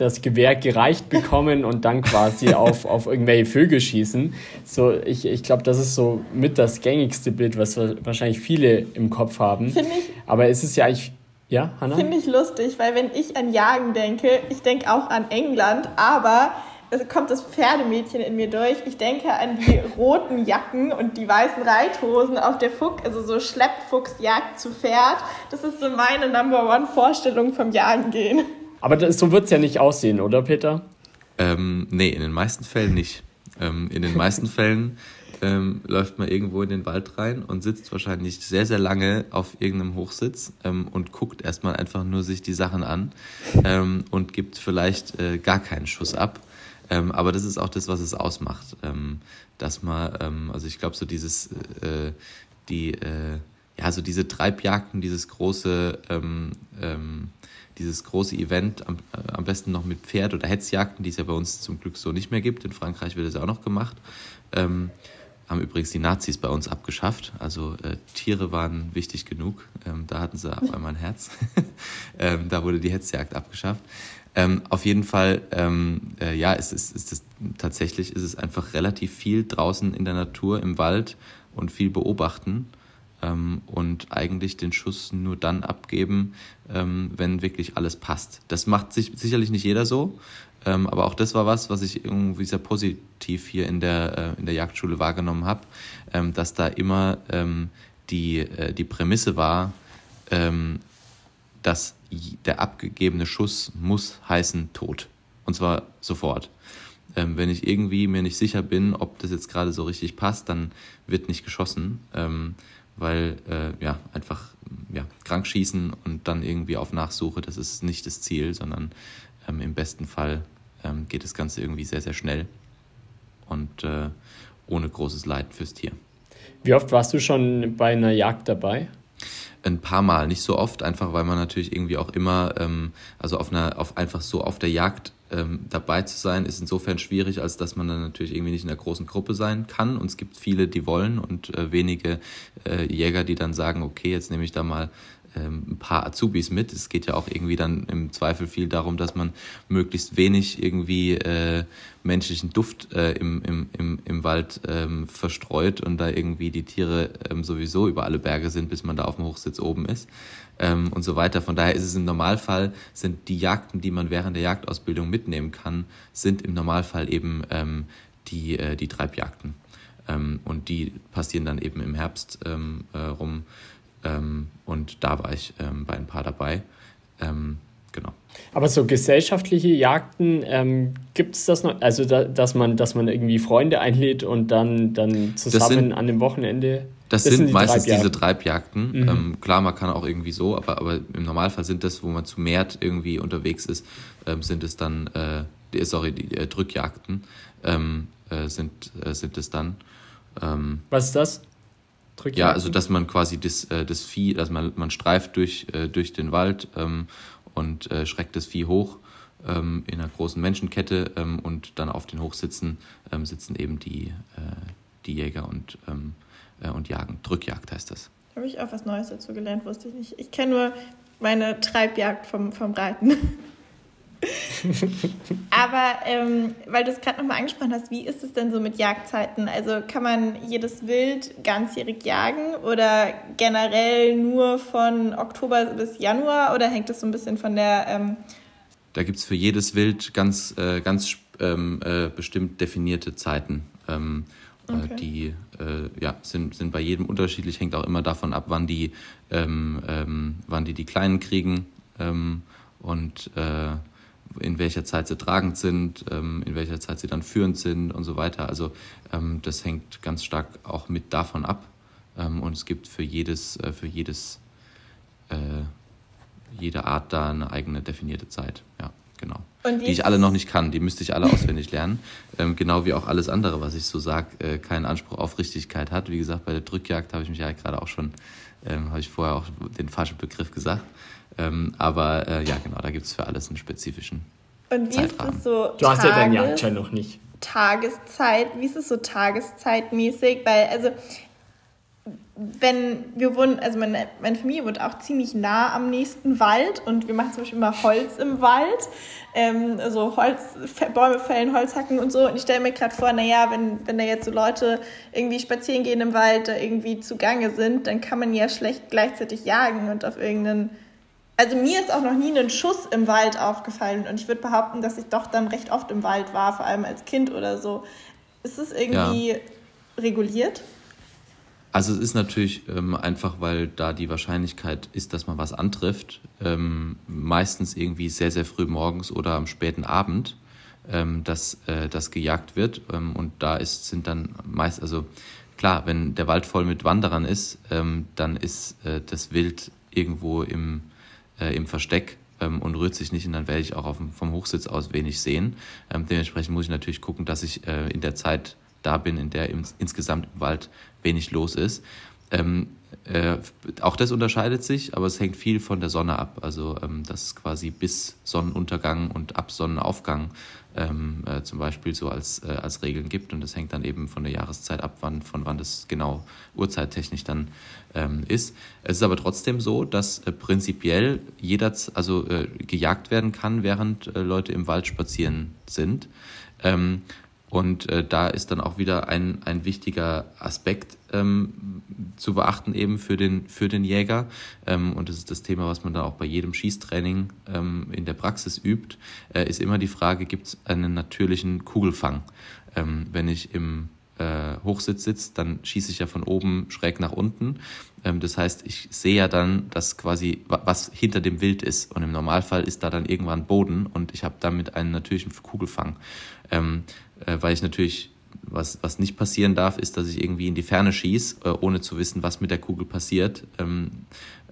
das Gewehr gereicht bekommen und dann quasi auf, auf irgendwelche Vögel schießen. So, ich, ich glaube, das ist so mit das gängigste Bild, was wahrscheinlich viele im Kopf haben. Finde ich. Aber es ist ja eigentlich. Ja, Hannah? Finde ich lustig, weil wenn ich an Jagen denke, ich denke auch an England, aber es kommt das Pferdemädchen in mir durch. Ich denke an die roten Jacken und die weißen Reithosen auf der Fuchs, also so Schleppfuchsjagd zu Pferd. Das ist so meine Number One Vorstellung vom Jagen gehen. Aber das, so wird es ja nicht aussehen, oder Peter? Ähm, nee, in den meisten Fällen nicht. Ähm, in den meisten Fällen ähm, läuft man irgendwo in den Wald rein und sitzt wahrscheinlich sehr, sehr lange auf irgendeinem Hochsitz ähm, und guckt erstmal einfach nur sich die Sachen an ähm, und gibt vielleicht äh, gar keinen Schuss ab. Ähm, aber das ist auch das, was es ausmacht. Ähm, dass man, also ich glaube, so dieses, äh, die, äh, ja, so diese Treibjagden, dieses große, ähm, dieses große Event, am, äh, am besten noch mit Pferd oder Hetzjagden, die es ja bei uns zum Glück so nicht mehr gibt. In Frankreich wird es auch noch gemacht. Ähm, haben übrigens die Nazis bei uns abgeschafft. Also äh, Tiere waren wichtig genug. Ähm, da hatten sie auf einmal ein Herz. ähm, da wurde die Hetzjagd abgeschafft. Ähm, auf jeden Fall, ähm, äh, ja, es ist, ist es, tatsächlich ist es einfach relativ viel draußen in der Natur, im Wald und viel beobachten ähm, und eigentlich den Schuss nur dann abgeben, ähm, wenn wirklich alles passt. Das macht sich sicherlich nicht jeder so, ähm, aber auch das war was, was ich irgendwie sehr positiv hier in der, äh, in der Jagdschule wahrgenommen habe, ähm, dass da immer ähm, die, äh, die Prämisse war, ähm, dass der abgegebene Schuss muss heißen Tod. Und zwar sofort. Ähm, wenn ich irgendwie mir nicht sicher bin, ob das jetzt gerade so richtig passt, dann wird nicht geschossen, ähm, weil äh, ja einfach ja, krank schießen und dann irgendwie auf Nachsuche, das ist nicht das Ziel, sondern ähm, Im besten Fall ähm, geht das Ganze irgendwie sehr, sehr schnell und äh, ohne großes Leid fürs Tier. Wie oft warst du schon bei einer Jagd dabei? Ein paar Mal, nicht so oft, einfach weil man natürlich irgendwie auch immer, ähm, also auf einer, auf einfach so auf der Jagd ähm, dabei zu sein, ist insofern schwierig, als dass man dann natürlich irgendwie nicht in einer großen Gruppe sein kann. Und es gibt viele, die wollen und äh, wenige äh, Jäger, die dann sagen, okay, jetzt nehme ich da mal ein paar Azubis mit. Es geht ja auch irgendwie dann im Zweifel viel darum, dass man möglichst wenig irgendwie äh, menschlichen Duft äh, im, im, im, im Wald ähm, verstreut und da irgendwie die Tiere ähm, sowieso über alle Berge sind, bis man da auf dem Hochsitz oben ist ähm, und so weiter. Von daher ist es im Normalfall, sind die Jagden, die man während der Jagdausbildung mitnehmen kann, sind im Normalfall eben ähm, die, äh, die Treibjagden. Ähm, und die passieren dann eben im Herbst ähm, äh, rum ähm, und da war ich ähm, bei ein paar dabei. Ähm, genau. Aber so gesellschaftliche Jagden, ähm, gibt es das noch? Also, da, dass, man, dass man irgendwie Freunde einlädt und dann, dann zusammen sind, an dem Wochenende. Das, das sind, sind die meistens Treibjagden. diese Treibjagden. Mhm. Ähm, klar, man kann auch irgendwie so, aber, aber im Normalfall sind das, wo man zu Mehrt irgendwie unterwegs ist, ähm, sind es dann, äh, sorry, die äh, Drückjagden ähm, äh, sind, äh, sind es dann. Ähm, Was ist das? Ja, also dass man quasi das, äh, das Vieh, dass man, man streift durch, äh, durch den Wald ähm, und äh, schreckt das Vieh hoch ähm, in einer großen Menschenkette ähm, und dann auf den Hochsitzen ähm, sitzen eben die, äh, die Jäger und, ähm, äh, und jagen. Drückjagd heißt das. Habe ich auch was Neues dazu gelernt, wusste ich nicht. Ich kenne nur meine Treibjagd vom, vom Reiten. Aber ähm, weil du es gerade nochmal angesprochen hast, wie ist es denn so mit Jagdzeiten? Also kann man jedes Wild ganzjährig jagen oder generell nur von Oktober bis Januar oder hängt das so ein bisschen von der... Ähm da gibt es für jedes Wild ganz, äh, ganz ähm, äh, bestimmt definierte Zeiten. Ähm, äh, okay. Die äh, ja, sind, sind bei jedem unterschiedlich, hängt auch immer davon ab, wann die, ähm, ähm, wann die die Kleinen kriegen und äh, in welcher Zeit sie tragend sind, ähm, in welcher Zeit sie dann führend sind und so weiter. Also ähm, das hängt ganz stark auch mit davon ab. Ähm, und es gibt für jedes, äh, für jedes, äh, jede Art da eine eigene definierte Zeit. Ja, genau. die ich alle noch nicht kann, die müsste ich alle auswendig lernen. Genau wie auch alles andere, was ich so sage, äh, keinen Anspruch auf Richtigkeit hat. Wie gesagt, bei der Drückjagd habe ich mich ja gerade auch schon, habe ich vorher auch den falschen Begriff gesagt. Ähm, aber äh, ja, genau, da gibt es für alles einen spezifischen. Und wie Zeitrahmen. ist es so? Du hast ja deinen Jagdschein noch nicht. Tageszeit, wie ist es so tageszeitmäßig? Weil, also, wenn wir wohnen, also meine, meine Familie wohnt auch ziemlich nah am nächsten Wald und wir machen zum Beispiel immer Holz im Wald, ähm, also Holz, Bäume fällen, Holz hacken und so. Und ich stelle mir gerade vor, naja, wenn, wenn da jetzt so Leute irgendwie spazieren gehen im Wald, da irgendwie zugange sind, dann kann man ja schlecht gleichzeitig jagen und auf irgendeinen also mir ist auch noch nie ein Schuss im Wald aufgefallen und ich würde behaupten, dass ich doch dann recht oft im Wald war, vor allem als Kind oder so. Ist es irgendwie ja. reguliert? Also es ist natürlich ähm, einfach, weil da die Wahrscheinlichkeit ist, dass man was antrifft, ähm, meistens irgendwie sehr, sehr früh morgens oder am späten Abend, ähm, dass äh, das gejagt wird. Ähm, und da ist, sind dann meist, also klar, wenn der Wald voll mit Wanderern ist, ähm, dann ist äh, das Wild irgendwo im äh, im Versteck ähm, und rührt sich nicht und dann werde ich auch auf, vom Hochsitz aus wenig sehen. Ähm, dementsprechend muss ich natürlich gucken, dass ich äh, in der Zeit da bin, in der ins, insgesamt im Wald wenig los ist. Ähm, äh, auch das unterscheidet sich, aber es hängt viel von der Sonne ab. Also ähm, das ist quasi bis Sonnenuntergang und ab Sonnenaufgang ähm, äh, zum Beispiel so als, äh, als Regeln gibt. Und das hängt dann eben von der Jahreszeit ab, wann, von wann das genau uhrzeittechnisch dann ähm, ist. Es ist aber trotzdem so, dass äh, prinzipiell jeder also äh, gejagt werden kann, während äh, Leute im Wald spazieren sind. Und äh, da ist dann auch wieder ein, ein wichtiger Aspekt ähm, zu beachten eben für den, für den Jäger. Ähm, und das ist das Thema, was man da auch bei jedem Schießtraining ähm, in der Praxis übt, äh, ist immer die Frage, gibt es einen natürlichen Kugelfang? Ähm, wenn ich im äh, Hochsitz sitze, dann schieße ich ja von oben schräg nach unten. Ähm, das heißt, ich sehe ja dann, dass quasi was hinter dem Wild ist. Und im Normalfall ist da dann irgendwann Boden und ich habe damit einen natürlichen Kugelfang. Ähm, äh, weil ich natürlich, was, was nicht passieren darf, ist, dass ich irgendwie in die Ferne schieße, äh, ohne zu wissen, was mit der Kugel passiert ähm,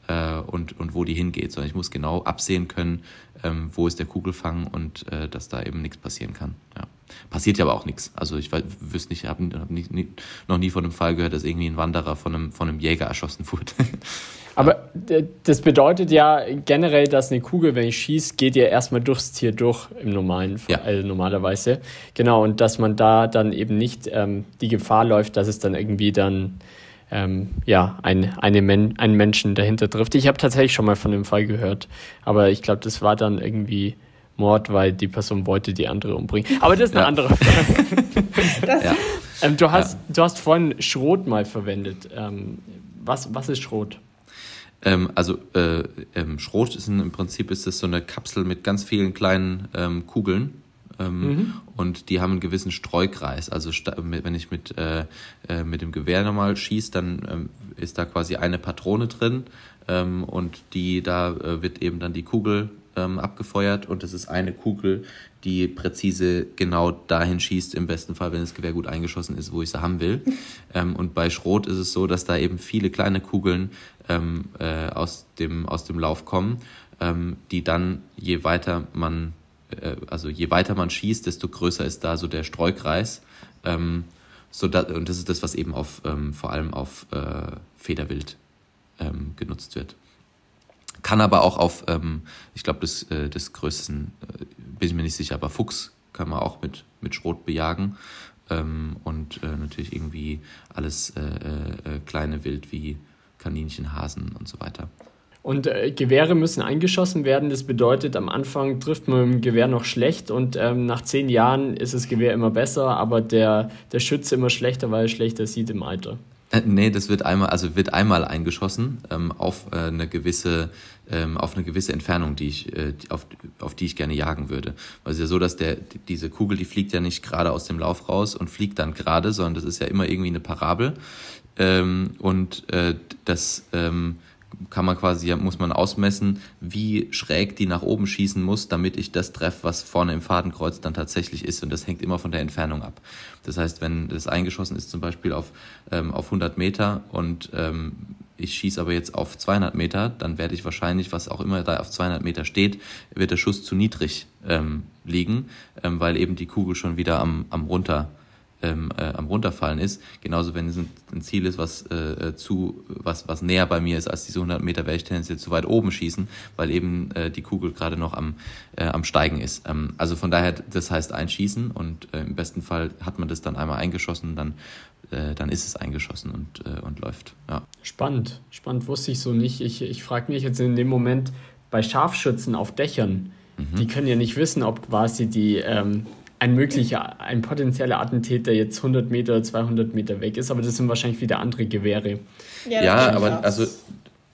äh, und, und wo die hingeht, sondern ich muss genau absehen können, ähm, wo ist der Kugelfang und äh, dass da eben nichts passieren kann. Ja. Passiert ja aber auch nichts. Also ich wüsste nicht, ich habe hab noch nie von einem Fall gehört, dass irgendwie ein Wanderer von einem, von einem Jäger erschossen wurde. Aber das bedeutet ja generell, dass eine Kugel, wenn ich schieße, geht ja erstmal durchs Tier durch im normalen Fall, ja. also normalerweise. Genau, und dass man da dann eben nicht ähm, die Gefahr läuft, dass es dann irgendwie dann ähm, ja, ein, eine Men einen Menschen dahinter trifft. Ich habe tatsächlich schon mal von dem Fall gehört, aber ich glaube, das war dann irgendwie Mord, weil die Person wollte die andere umbringen. Aber das ist eine ja. andere Frage. ja. ähm, du, hast, ja. du hast vorhin Schrot mal verwendet. Ähm, was, was ist Schrot? Ähm, also äh, ähm, Schrot ist ein, im Prinzip ist das so eine Kapsel mit ganz vielen kleinen ähm, Kugeln. Ähm, mhm. Und die haben einen gewissen Streukreis. Also wenn ich mit, äh, äh, mit dem Gewehr nochmal schieße, dann ähm, ist da quasi eine Patrone drin ähm, und die da äh, wird eben dann die Kugel ähm, abgefeuert und das ist eine Kugel, die präzise genau dahin schießt, im besten Fall, wenn das Gewehr gut eingeschossen ist, wo ich sie haben will. ähm, und bei Schrot ist es so, dass da eben viele kleine Kugeln ähm, äh, aus, dem, aus dem Lauf kommen, ähm, die dann, je weiter man, äh, also je weiter man schießt, desto größer ist da so der Streukreis. Ähm, so da, und das ist das, was eben auf, ähm, vor allem auf äh, Federwild genutzt wird. Kann aber auch auf, ähm, ich glaube, das, äh, des größten, äh, bin ich mir nicht sicher, aber Fuchs kann man auch mit, mit Schrot bejagen. Ähm, und äh, natürlich irgendwie alles äh, äh, äh, kleine Wild wie Kaninchen, Hasen und so weiter. Und äh, Gewehre müssen eingeschossen werden. Das bedeutet, am Anfang trifft man mit dem Gewehr noch schlecht und ähm, nach zehn Jahren ist das Gewehr immer besser, aber der, der Schütze immer schlechter, weil er schlechter sieht im Alter. Äh, nee, das wird einmal, also wird einmal eingeschossen ähm, auf äh, eine gewisse, ähm, auf eine gewisse Entfernung, die ich, äh, auf, auf die ich gerne jagen würde. Weil es ist ja so, dass der, diese Kugel, die fliegt ja nicht gerade aus dem Lauf raus und fliegt dann gerade, sondern das ist ja immer irgendwie eine Parabel. Ähm, und äh, das ähm, kann man quasi, muss man ausmessen, wie schräg die nach oben schießen muss, damit ich das treffe, was vorne im Fadenkreuz dann tatsächlich ist. Und das hängt immer von der Entfernung ab. Das heißt, wenn das eingeschossen ist, zum Beispiel auf, ähm, auf 100 Meter und ähm, ich schieße aber jetzt auf 200 Meter, dann werde ich wahrscheinlich, was auch immer da auf 200 Meter steht, wird der Schuss zu niedrig ähm, liegen, ähm, weil eben die Kugel schon wieder am, am runter ähm, äh, am runterfallen ist. Genauso wenn es ein, ein Ziel ist, was äh, zu was was näher bei mir ist als diese 100 Meter, werde ich tendenziell zu weit oben schießen, weil eben äh, die Kugel gerade noch am äh, am steigen ist. Ähm, also von daher, das heißt einschießen und äh, im besten Fall hat man das dann einmal eingeschossen, dann äh, dann ist es eingeschossen und äh, und läuft. Ja. Spannend, spannend wusste ich so nicht. Ich ich frage mich jetzt in dem Moment bei Scharfschützen auf Dächern. Mhm. Die können ja nicht wissen, ob quasi die ähm, ein möglicher, ein potenzieller Attentäter jetzt 100 Meter, 200 Meter weg ist, aber das sind wahrscheinlich wieder andere Gewehre. Ja, ja aber also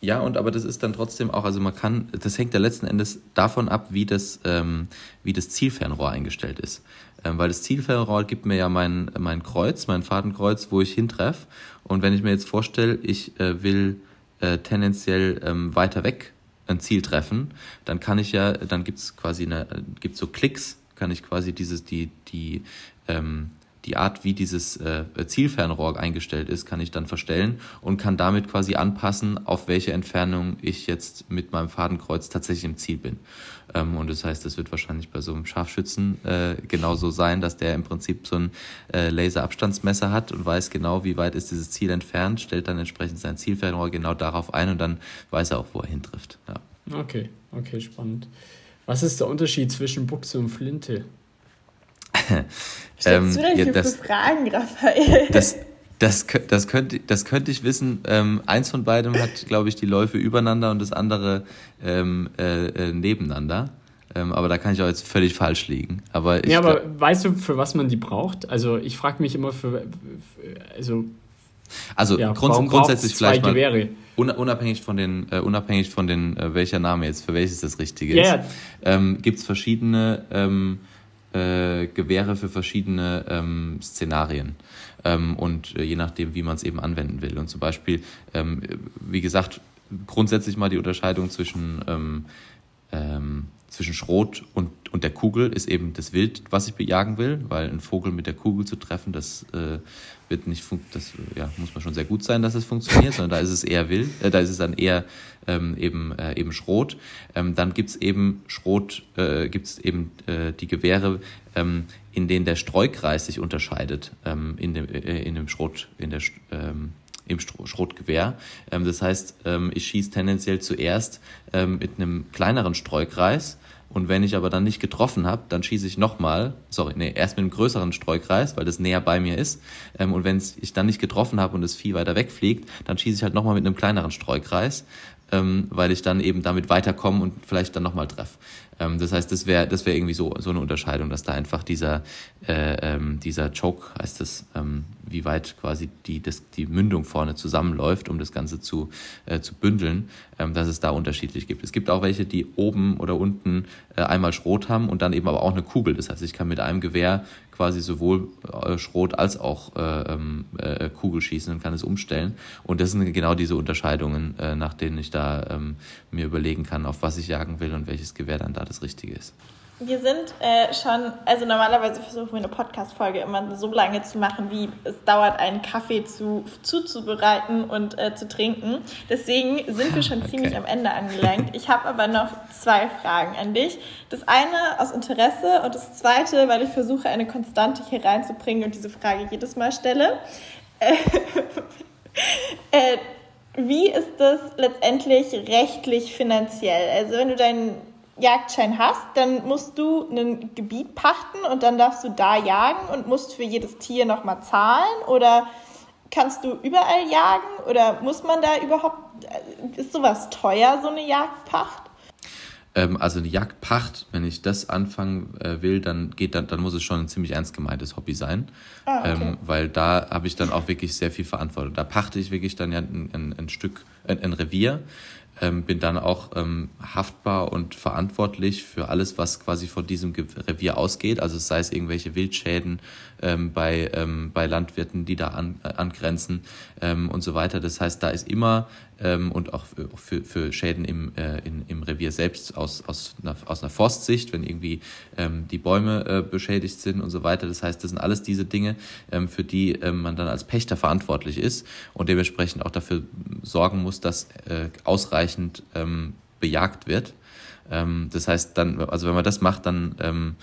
ja, und aber das ist dann trotzdem auch, also man kann, das hängt ja letzten Endes davon ab, wie das, ähm, wie das Zielfernrohr eingestellt ist. Ähm, weil das Zielfernrohr gibt mir ja mein, mein Kreuz, mein Fadenkreuz, wo ich hintreffe. Und wenn ich mir jetzt vorstelle, ich äh, will äh, tendenziell ähm, weiter weg ein Ziel treffen, dann kann ich ja, dann gibt's quasi eine, gibt's so Klicks, kann ich quasi dieses, die, die, ähm, die Art, wie dieses äh, Zielfernrohr eingestellt ist, kann ich dann verstellen und kann damit quasi anpassen, auf welche Entfernung ich jetzt mit meinem Fadenkreuz tatsächlich im Ziel bin. Ähm, und das heißt, es wird wahrscheinlich bei so einem Scharfschützen äh, genauso sein, dass der im Prinzip so ein äh, Laserabstandsmesser hat und weiß genau, wie weit ist dieses Ziel entfernt, stellt dann entsprechend sein Zielfernrohr genau darauf ein und dann weiß er auch, wo er hintrifft. Ja. Okay, okay, spannend. Was ist der Unterschied zwischen Buchse und Flinte? ähm, ja, das, für Fragen, Raphael? Das, das, das, könnte, das könnte ich wissen. Ähm, eins von beidem hat, glaube ich, die Läufe übereinander und das andere ähm, äh, äh, nebeneinander. Ähm, aber da kann ich auch jetzt völlig falsch liegen. Aber ich ja, aber weißt du, für was man die braucht? Also ich frage mich immer für, für also also ja, grunds grundsätzlich vielleicht mal Gewehre? Unabhängig von den äh, unabhängig von den äh, welcher Name jetzt für welches das richtige yeah. ist, ähm, gibt es verschiedene ähm, äh, Gewehre für verschiedene ähm, Szenarien ähm, und äh, je nachdem, wie man es eben anwenden will. Und zum Beispiel, ähm, wie gesagt, grundsätzlich mal die Unterscheidung zwischen, ähm, ähm, zwischen Schrot und, und der Kugel ist eben das Wild, was ich bejagen will, weil ein Vogel mit der Kugel zu treffen, das äh, wird nicht das ja, muss man schon sehr gut sein, dass es funktioniert, sondern da ist es eher wild, äh, da ist es dann eher ähm, eben, äh, eben Schrot. Ähm, dann gibt's eben Schrot, äh, gibt's eben äh, die Gewehre, ähm, in denen der Streukreis sich unterscheidet ähm, in, dem, äh, in dem Schrot, in der ähm, im Schrotgewehr. Ähm, das heißt, ähm, ich schieße tendenziell zuerst ähm, mit einem kleineren Streukreis und wenn ich aber dann nicht getroffen habe, dann schieße ich nochmal, sorry, nee, erst mit einem größeren Streukreis, weil das näher bei mir ist. Ähm, und wenn ich dann nicht getroffen habe und das Vieh weiter wegfliegt, dann schieße ich halt nochmal mit einem kleineren Streukreis, ähm, weil ich dann eben damit weiterkomme und vielleicht dann nochmal treffe. Ähm, das heißt, das wäre das wäre irgendwie so, so eine Unterscheidung, dass da einfach dieser, äh, ähm, dieser Choke, heißt es, ähm, wie weit quasi die, das, die Mündung vorne zusammenläuft, um das Ganze zu, äh, zu bündeln, ähm, dass es da unterschiedlich gibt. Es gibt auch welche, die oben oder unten äh, einmal Schrot haben und dann eben aber auch eine Kugel. Das heißt, ich kann mit einem Gewehr quasi sowohl äh, Schrot als auch äh, ähm, äh, Kugel schießen und kann es umstellen. Und das sind genau diese Unterscheidungen, äh, nach denen ich da ähm, mir überlegen kann, auf was ich jagen will und welches Gewehr dann da das Richtige ist. Wir sind äh, schon, also normalerweise versuchen wir eine Podcast-Folge immer so lange zu machen, wie es dauert, einen Kaffee zu, zuzubereiten und äh, zu trinken. Deswegen sind wir schon okay. ziemlich am Ende angelangt. Ich habe aber noch zwei Fragen an dich. Das eine aus Interesse und das zweite, weil ich versuche, eine Konstante hier reinzubringen und diese Frage jedes Mal stelle. Äh, äh, wie ist das letztendlich rechtlich finanziell? Also wenn du deinen Jagdschein hast, dann musst du ein Gebiet pachten und dann darfst du da jagen und musst für jedes Tier nochmal zahlen oder kannst du überall jagen oder muss man da überhaupt, äh, ist sowas teuer, so eine Jagdpacht? Ähm, also eine Jagdpacht, wenn ich das anfangen äh, will, dann geht dann, dann muss es schon ein ziemlich ernst gemeintes Hobby sein. Ah, okay. ähm, weil da habe ich dann auch wirklich sehr viel Verantwortung. Da pachte ich wirklich dann ja ein, ein, ein Stück, ein, ein Revier ähm, bin dann auch ähm, haftbar und verantwortlich für alles, was quasi von diesem Revier ausgeht. Also sei es irgendwelche Wildschäden ähm, bei, ähm, bei Landwirten, die da an, äh, angrenzen ähm, und so weiter. Das heißt, da ist immer ähm, und auch für, für, für Schäden im, äh, in, im Revier selbst aus, aus, einer, aus einer Forstsicht, wenn irgendwie ähm, die Bäume äh, beschädigt sind und so weiter. Das heißt, das sind alles diese Dinge, ähm, für die ähm, man dann als Pächter verantwortlich ist und dementsprechend auch dafür sorgen muss, dass äh, ausreichend ähm, bejagt wird. Ähm, das heißt, dann, also wenn man das macht, dann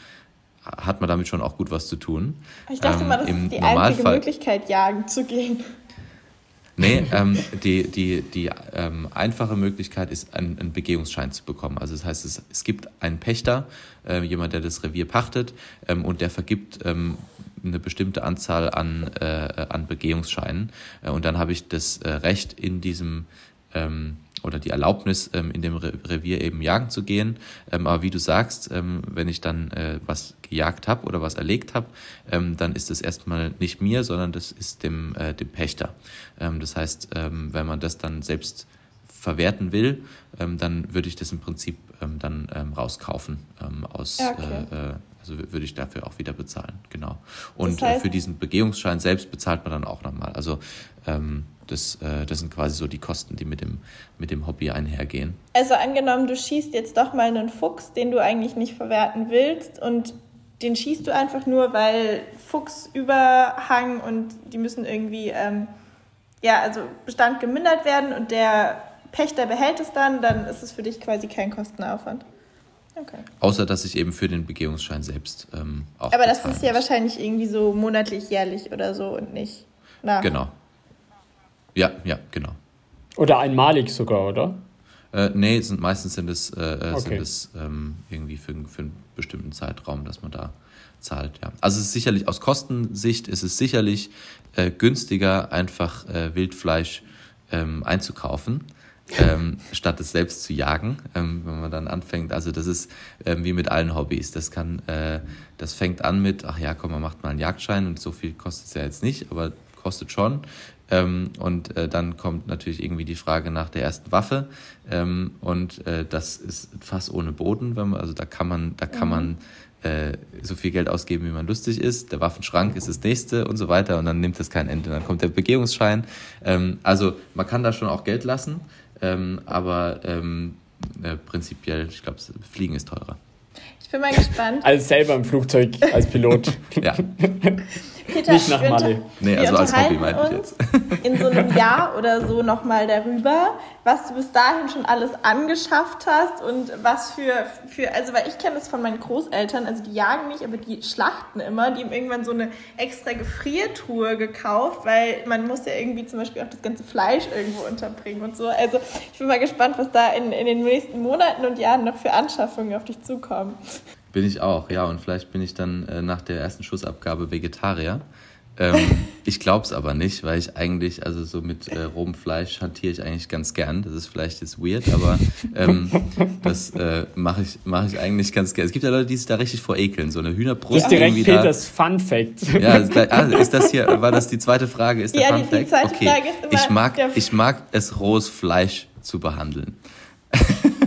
hat man damit schon auch gut was zu tun. Ich dachte mal, das ist die einzige Möglichkeit, jagen zu gehen. Nee, ähm, die, die, die ähm, einfache Möglichkeit ist, einen, einen, Begehungsschein zu bekommen. Also das heißt, es, es gibt einen Pächter, äh, jemand, der das Revier pachtet ähm, und der vergibt ähm, eine bestimmte Anzahl an, äh, an Begehungsscheinen. Äh, und dann habe ich das äh, Recht in diesem ähm, oder die Erlaubnis, ähm, in dem Revier eben jagen zu gehen. Aber wie du sagst, wenn ich dann äh, was gejagt habe oder was erlegt habe, ähm, dann ist das erstmal nicht mir, sondern das ist dem, äh, dem Pächter. Ähm, das heißt, ähm, wenn man das dann selbst verwerten will, ähm, dann würde ich das im Prinzip ähm, dann ähm, rauskaufen aus okay. äh, äh also würde ich dafür auch wieder bezahlen, genau. Und das heißt, äh, für diesen Begehungsschein selbst bezahlt man dann auch nochmal. Also das, äh, das sind quasi so die Kosten, die mit dem, mit dem Hobby einhergehen. Also angenommen, du schießt jetzt doch mal einen Fuchs, den du eigentlich nicht verwerten willst und den schießt du einfach nur, weil Fuchsüberhang und die müssen irgendwie, ähm, ja, also Bestand gemindert werden und der Pächter behält es dann, dann ist es für dich quasi kein Kostenaufwand. Okay. Außer, dass ich eben für den Begehungsschein selbst ähm, auch. Aber das ist ja wahrscheinlich irgendwie so monatlich, jährlich oder so und nicht nach. Genau. Ja, ja, genau. Oder einmalig sogar, oder? Äh, nee, sind, meistens sind es, äh, äh, okay. sind es ähm, irgendwie für, für einen bestimmten Zeitraum, dass man da zahlt. Ja. Also es ist sicherlich, aus Kostensicht ist es sicherlich äh, günstiger, einfach äh, Wildfleisch ähm, einzukaufen. ähm, statt es selbst zu jagen, ähm, wenn man dann anfängt. Also das ist ähm, wie mit allen Hobbys. Das kann, äh, das fängt an mit, ach ja, komm, man macht mal einen Jagdschein und so viel kostet es ja jetzt nicht, aber kostet schon. Ähm, und äh, dann kommt natürlich irgendwie die Frage nach der ersten Waffe. Ähm, und äh, das ist fast ohne Boden, wenn man, also da kann man, da kann mhm. man äh, so viel Geld ausgeben, wie man lustig ist. Der Waffenschrank ist das nächste und so weiter. Und dann nimmt das kein Ende. Dann kommt der Begehungsschein. Ähm, also man kann da schon auch Geld lassen, ähm, aber ähm, äh, prinzipiell, ich glaube, Fliegen ist teurer. Ich bin mal gespannt. Als selber im Flugzeug, als Pilot. ja. Peter, Nicht nach Malle. Nee, also als Hobby meinte ich jetzt. in so einem Jahr oder so nochmal darüber, was du bis dahin schon alles angeschafft hast und was für, für also weil ich kenne das von meinen Großeltern, also die jagen nicht, aber die schlachten immer, die haben irgendwann so eine extra Gefriertruhe gekauft, weil man muss ja irgendwie zum Beispiel auch das ganze Fleisch irgendwo unterbringen und so. Also ich bin mal gespannt, was da in, in den nächsten Monaten und Jahren noch für Anschaffungen auf dich zukommen. Bin ich auch, ja. Und vielleicht bin ich dann äh, nach der ersten Schussabgabe Vegetarier. Ähm, ich glaube es aber nicht, weil ich eigentlich, also so mit äh, rohem Fleisch hantiere ich eigentlich ganz gern. Das ist vielleicht jetzt weird, aber ähm, das äh, mache ich, mach ich eigentlich ganz gern. Es gibt ja Leute, die sich da richtig vor ekeln. So eine Hühnerbrust. Das ist direkt Peters Fun Fact. Ja, also ist das hier, war das die zweite Frage? Ist der ja, Fun die, die Fact? okay. Frage ist immer ich mag, ich mag es rohes Fleisch zu behandeln.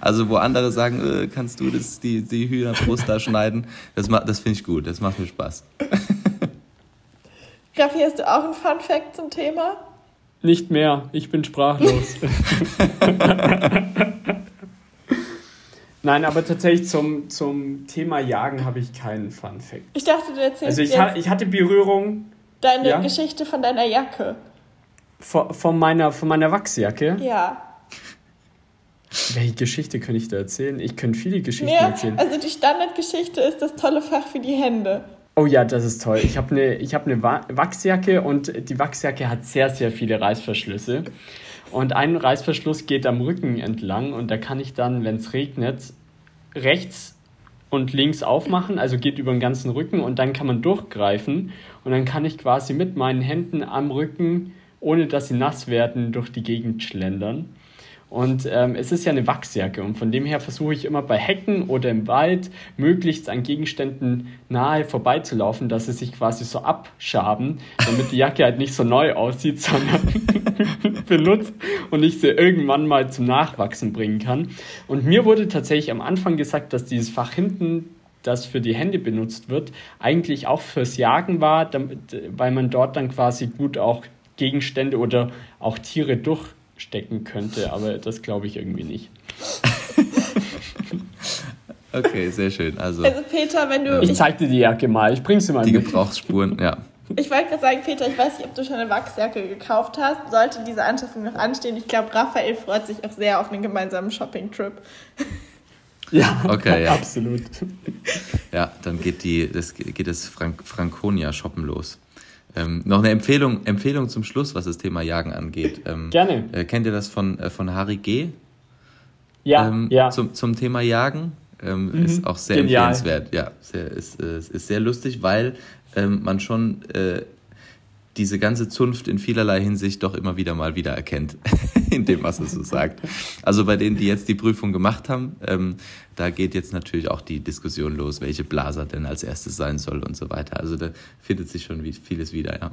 also wo andere sagen, äh, kannst du das, die, die Hühnerbrust da schneiden, das, das finde ich gut, das macht mir Spaß. Raffi, hast du auch ein Fun Fact zum Thema? Nicht mehr, ich bin sprachlos. Nein, aber tatsächlich zum, zum Thema Jagen habe ich keinen Fun Fact. Ich dachte, du erzählst Also ich, ha ich hatte Berührung. Deine ja? Geschichte von deiner Jacke. Von, von, meiner, von meiner Wachsjacke? Ja. Welche Geschichte könnte ich da erzählen? Ich könnte viele Geschichten ja, erzählen. Also die Standardgeschichte ist das tolle Fach für die Hände. Oh ja, das ist toll. Ich habe eine hab ne Wachsjacke und die Wachsjacke hat sehr, sehr viele Reißverschlüsse. Und ein Reißverschluss geht am Rücken entlang und da kann ich dann, wenn es regnet, rechts und links aufmachen, also geht über den ganzen Rücken und dann kann man durchgreifen und dann kann ich quasi mit meinen Händen am Rücken, ohne dass sie nass werden, durch die Gegend schlendern. Und ähm, es ist ja eine Wachsjacke und von dem her versuche ich immer bei Hecken oder im Wald möglichst an Gegenständen nahe vorbeizulaufen, dass sie sich quasi so abschaben, damit die Jacke halt nicht so neu aussieht, sondern benutzt und ich sie irgendwann mal zum Nachwachsen bringen kann. Und mir wurde tatsächlich am Anfang gesagt, dass dieses Fach hinten das für die Hände benutzt wird, eigentlich auch fürs Jagen war, damit, weil man dort dann quasi gut auch Gegenstände oder auch Tiere durch stecken könnte, aber das glaube ich irgendwie nicht. okay, sehr schön. Also, also Peter, wenn du... Ich zeig dir die Jacke mal, ich bring sie mal Die mit. Gebrauchsspuren, ja. Ich wollte gerade sagen, Peter, ich weiß nicht, ob du schon eine Wachsjacke gekauft hast. Sollte diese Anschaffung noch anstehen, ich glaube, Raphael freut sich auch sehr auf einen gemeinsamen Shopping-Trip. Ja, okay, ja, absolut. Ja, dann geht, die, das, geht das Frank Franconia-Shoppen los. Ähm, noch eine Empfehlung, Empfehlung zum Schluss, was das Thema Jagen angeht. Ähm, Gerne. Äh, kennt ihr das von, äh, von Harry G? Ja, ähm, ja. Zum, zum Thema Jagen. Ähm, mhm. Ist auch sehr Genial. empfehlenswert. Ja, sehr, ist, äh, ist sehr lustig, weil ähm, man schon äh, diese ganze Zunft in vielerlei Hinsicht doch immer wieder mal wieder erkennt, in dem, was er so sagt. Also bei denen, die jetzt die Prüfung gemacht haben, ähm, da geht jetzt natürlich auch die Diskussion los, welche Blaser denn als erstes sein soll und so weiter. Also da findet sich schon vieles wieder, ja.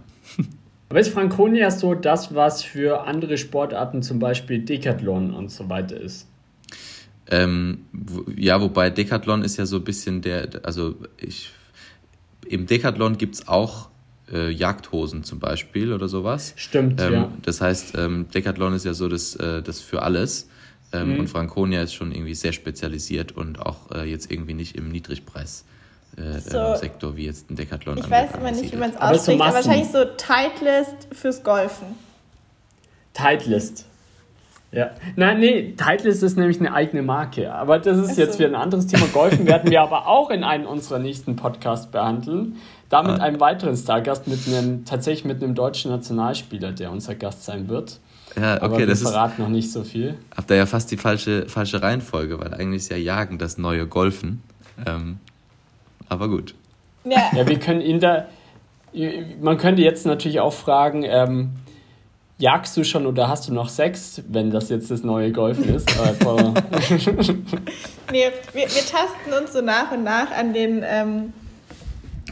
Aber ist Franconia so das, was für andere Sportarten, zum Beispiel Decathlon und so weiter ist? Ähm, ja, wobei Decathlon ist ja so ein bisschen der, also ich, im Decathlon gibt es auch äh, Jagdhosen zum Beispiel oder sowas. Stimmt, ähm, ja. Das heißt, ähm, Decathlon ist ja so das, äh, das für alles. Ähm, mhm. Und Franconia ist schon irgendwie sehr spezialisiert und auch äh, jetzt irgendwie nicht im Niedrigpreissegment äh, So. Sektor wie jetzt ein Decathlon. Ich weiß immer nicht, wie man es Aber so ausspricht, aber Massen. wahrscheinlich so Titleist fürs Golfen. Titleist. Ja. Nein, nee, Titleist ist nämlich eine eigene Marke. Aber das ist Ach jetzt so. wieder ein anderes Thema. Golfen werden wir aber auch in einem unserer nächsten Podcasts behandeln. Da mit Ah. einem weiteren Stargast, mit einem, tatsächlich mit einem deutschen Nationalspieler, der unser Gast sein wird. Ja, Aber okay, wir das ist, verraten noch nicht so viel. habt ihr ja fast die falsche, falsche Reihenfolge, weil eigentlich ist ja Jagen das neue Golfen. Ähm, aber gut. Ja, Ja, wir können ihn da. Man könnte jetzt natürlich auch fragen, ähm, jagst du schon oder hast du noch Sex, wenn das jetzt das neue Golfen ist? Aber, nee, wir, wir tasten uns so nach und nach an den ähm,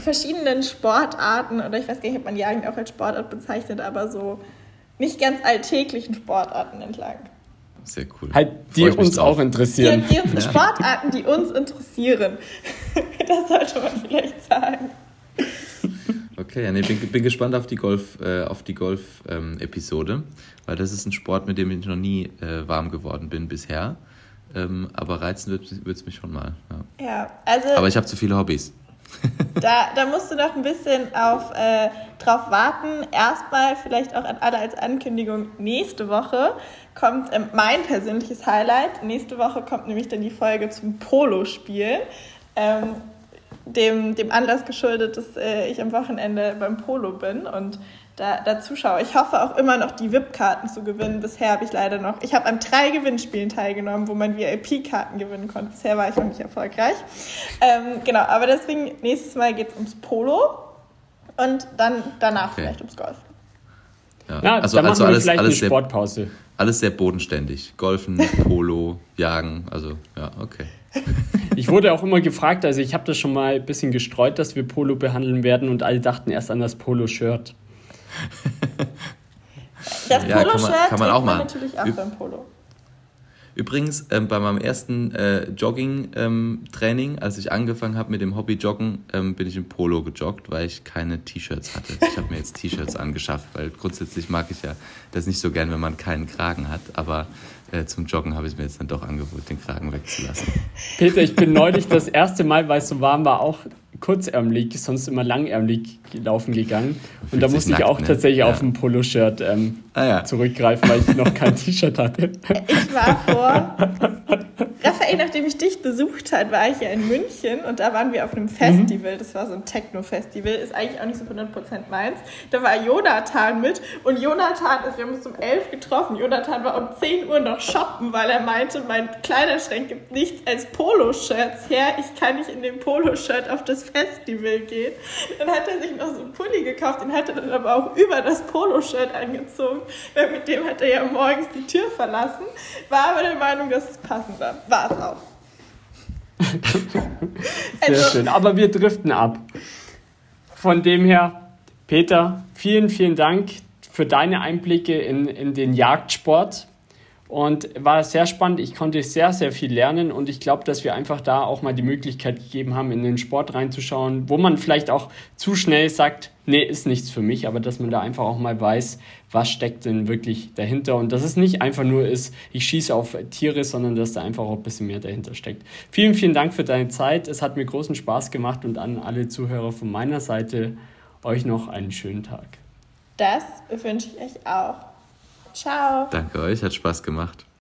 verschiedenen Sportarten, oder ich weiß gar nicht, ob man Jagen auch als Sportart bezeichnet, aber so nicht ganz alltäglichen Sportarten entlang. Sehr cool. halt, die uns drauf. auch interessieren. Die, die Sportarten, die uns interessieren. das sollte man vielleicht sagen. Okay, ja, nee, bin, bin gespannt auf die Golf, äh, auf die Golf-Episode, weil das ist ein Sport, mit dem ich noch nie äh, warm geworden bin bisher. Ähm, aber reizen wird es mich schon mal. Ja. Ja, also Aber ich habe zu viele Hobbys. da, da musst du noch ein bisschen auf, äh, drauf warten. Erstmal vielleicht auch an alle als Ankündigung, nächste Woche kommt ähm, mein persönliches Highlight. Nächste Woche kommt nämlich dann die Folge zum Polo-Spiel. Ähm, dem, dem Anlass geschuldet, dass äh, ich am Wochenende beim Polo bin und da, da zuschaue. Ich hoffe auch immer noch die VIP-Karten zu gewinnen. Bisher habe ich leider noch, ich habe an drei Gewinnspielen teilgenommen, wo man VIP-Karten gewinnen konnte. Bisher war ich noch nicht erfolgreich. Ähm, genau, aber deswegen, nächstes Mal geht es ums Polo und dann danach Okay. vielleicht ums Golf. Ja. Ja, also, da machen also wir alles, vielleicht alles, eine sehr, Sportpause. alles sehr bodenständig. Golfen, Polo, Jagen, also ja, okay. Ich wurde auch immer gefragt, also ich habe das schon mal ein bisschen gestreut, dass wir Polo behandeln werden und alle dachten erst an das Polo-Shirt. Das Ja, kann man- Polo-Shirt kann man auch man mal. natürlich auch Üb- beim Polo. Übrigens, ähm, bei meinem ersten äh, Jogging-Training, als ich angefangen habe mit dem Hobby Joggen, ähm, bin ich im Polo gejoggt, weil ich keine T-Shirts hatte. Ich habe mir jetzt T-Shirts angeschafft, weil grundsätzlich mag ich ja das nicht so gern, wenn man keinen Kragen hat. Aber äh, zum Joggen habe ich mir jetzt dann doch angeboten, den Kragen wegzulassen. Peter, ich bin neulich das erste Mal, weil es so warm war, auch kurzärmlich, sonst immer langärmlich laufen gegangen. Und da musste ich nackt, auch ne? tatsächlich Ja. auf ein Poloshirt ähm, Ah ja. zurückgreifen, weil ich noch kein T-Shirt hatte. Ich war vor. Raphael, nachdem ich dich besucht hat, war ich ja in München und da waren wir auf einem Festival. Das war so ein Techno-Festival, ist eigentlich auch nicht so 100% meins. Da war Jonathan mit und Jonathan ist, wir haben uns um 11 getroffen. Jonathan war um 10 Uhr noch shoppen, weil er meinte, mein Kleiderschrank gibt nichts als Poloshirts her. Ich kann nicht in dem Poloshirt auf das Festival gehen. Dann hat er sich noch so einen Pulli gekauft, den hat er dann aber auch über das Poloshirt angezogen, weil mit dem hat er ja morgens die Tür verlassen. War aber der Meinung, dass es passend war. Es auch. Sehr Also- schön. Aber wir driften ab. Von dem her, Peter, vielen, vielen Dank für deine Einblicke in, in den Jagdsport. Und war sehr spannend. Ich konnte sehr, sehr viel lernen und ich glaube, dass wir einfach da auch mal die Möglichkeit gegeben haben, in den Sport reinzuschauen, wo man vielleicht auch zu schnell sagt, nee, ist nichts für mich, aber dass man da einfach auch mal weiß, was steckt denn wirklich dahinter und dass es nicht einfach nur ist, ich schieße auf Tiere, sondern dass da einfach auch ein bisschen mehr dahinter steckt. Vielen, vielen Dank für deine Zeit. Es hat mir großen Spaß gemacht und an alle Zuhörer von meiner Seite euch noch einen schönen Tag. Das wünsche ich euch auch. Ciao. Danke euch, hat Spaß gemacht.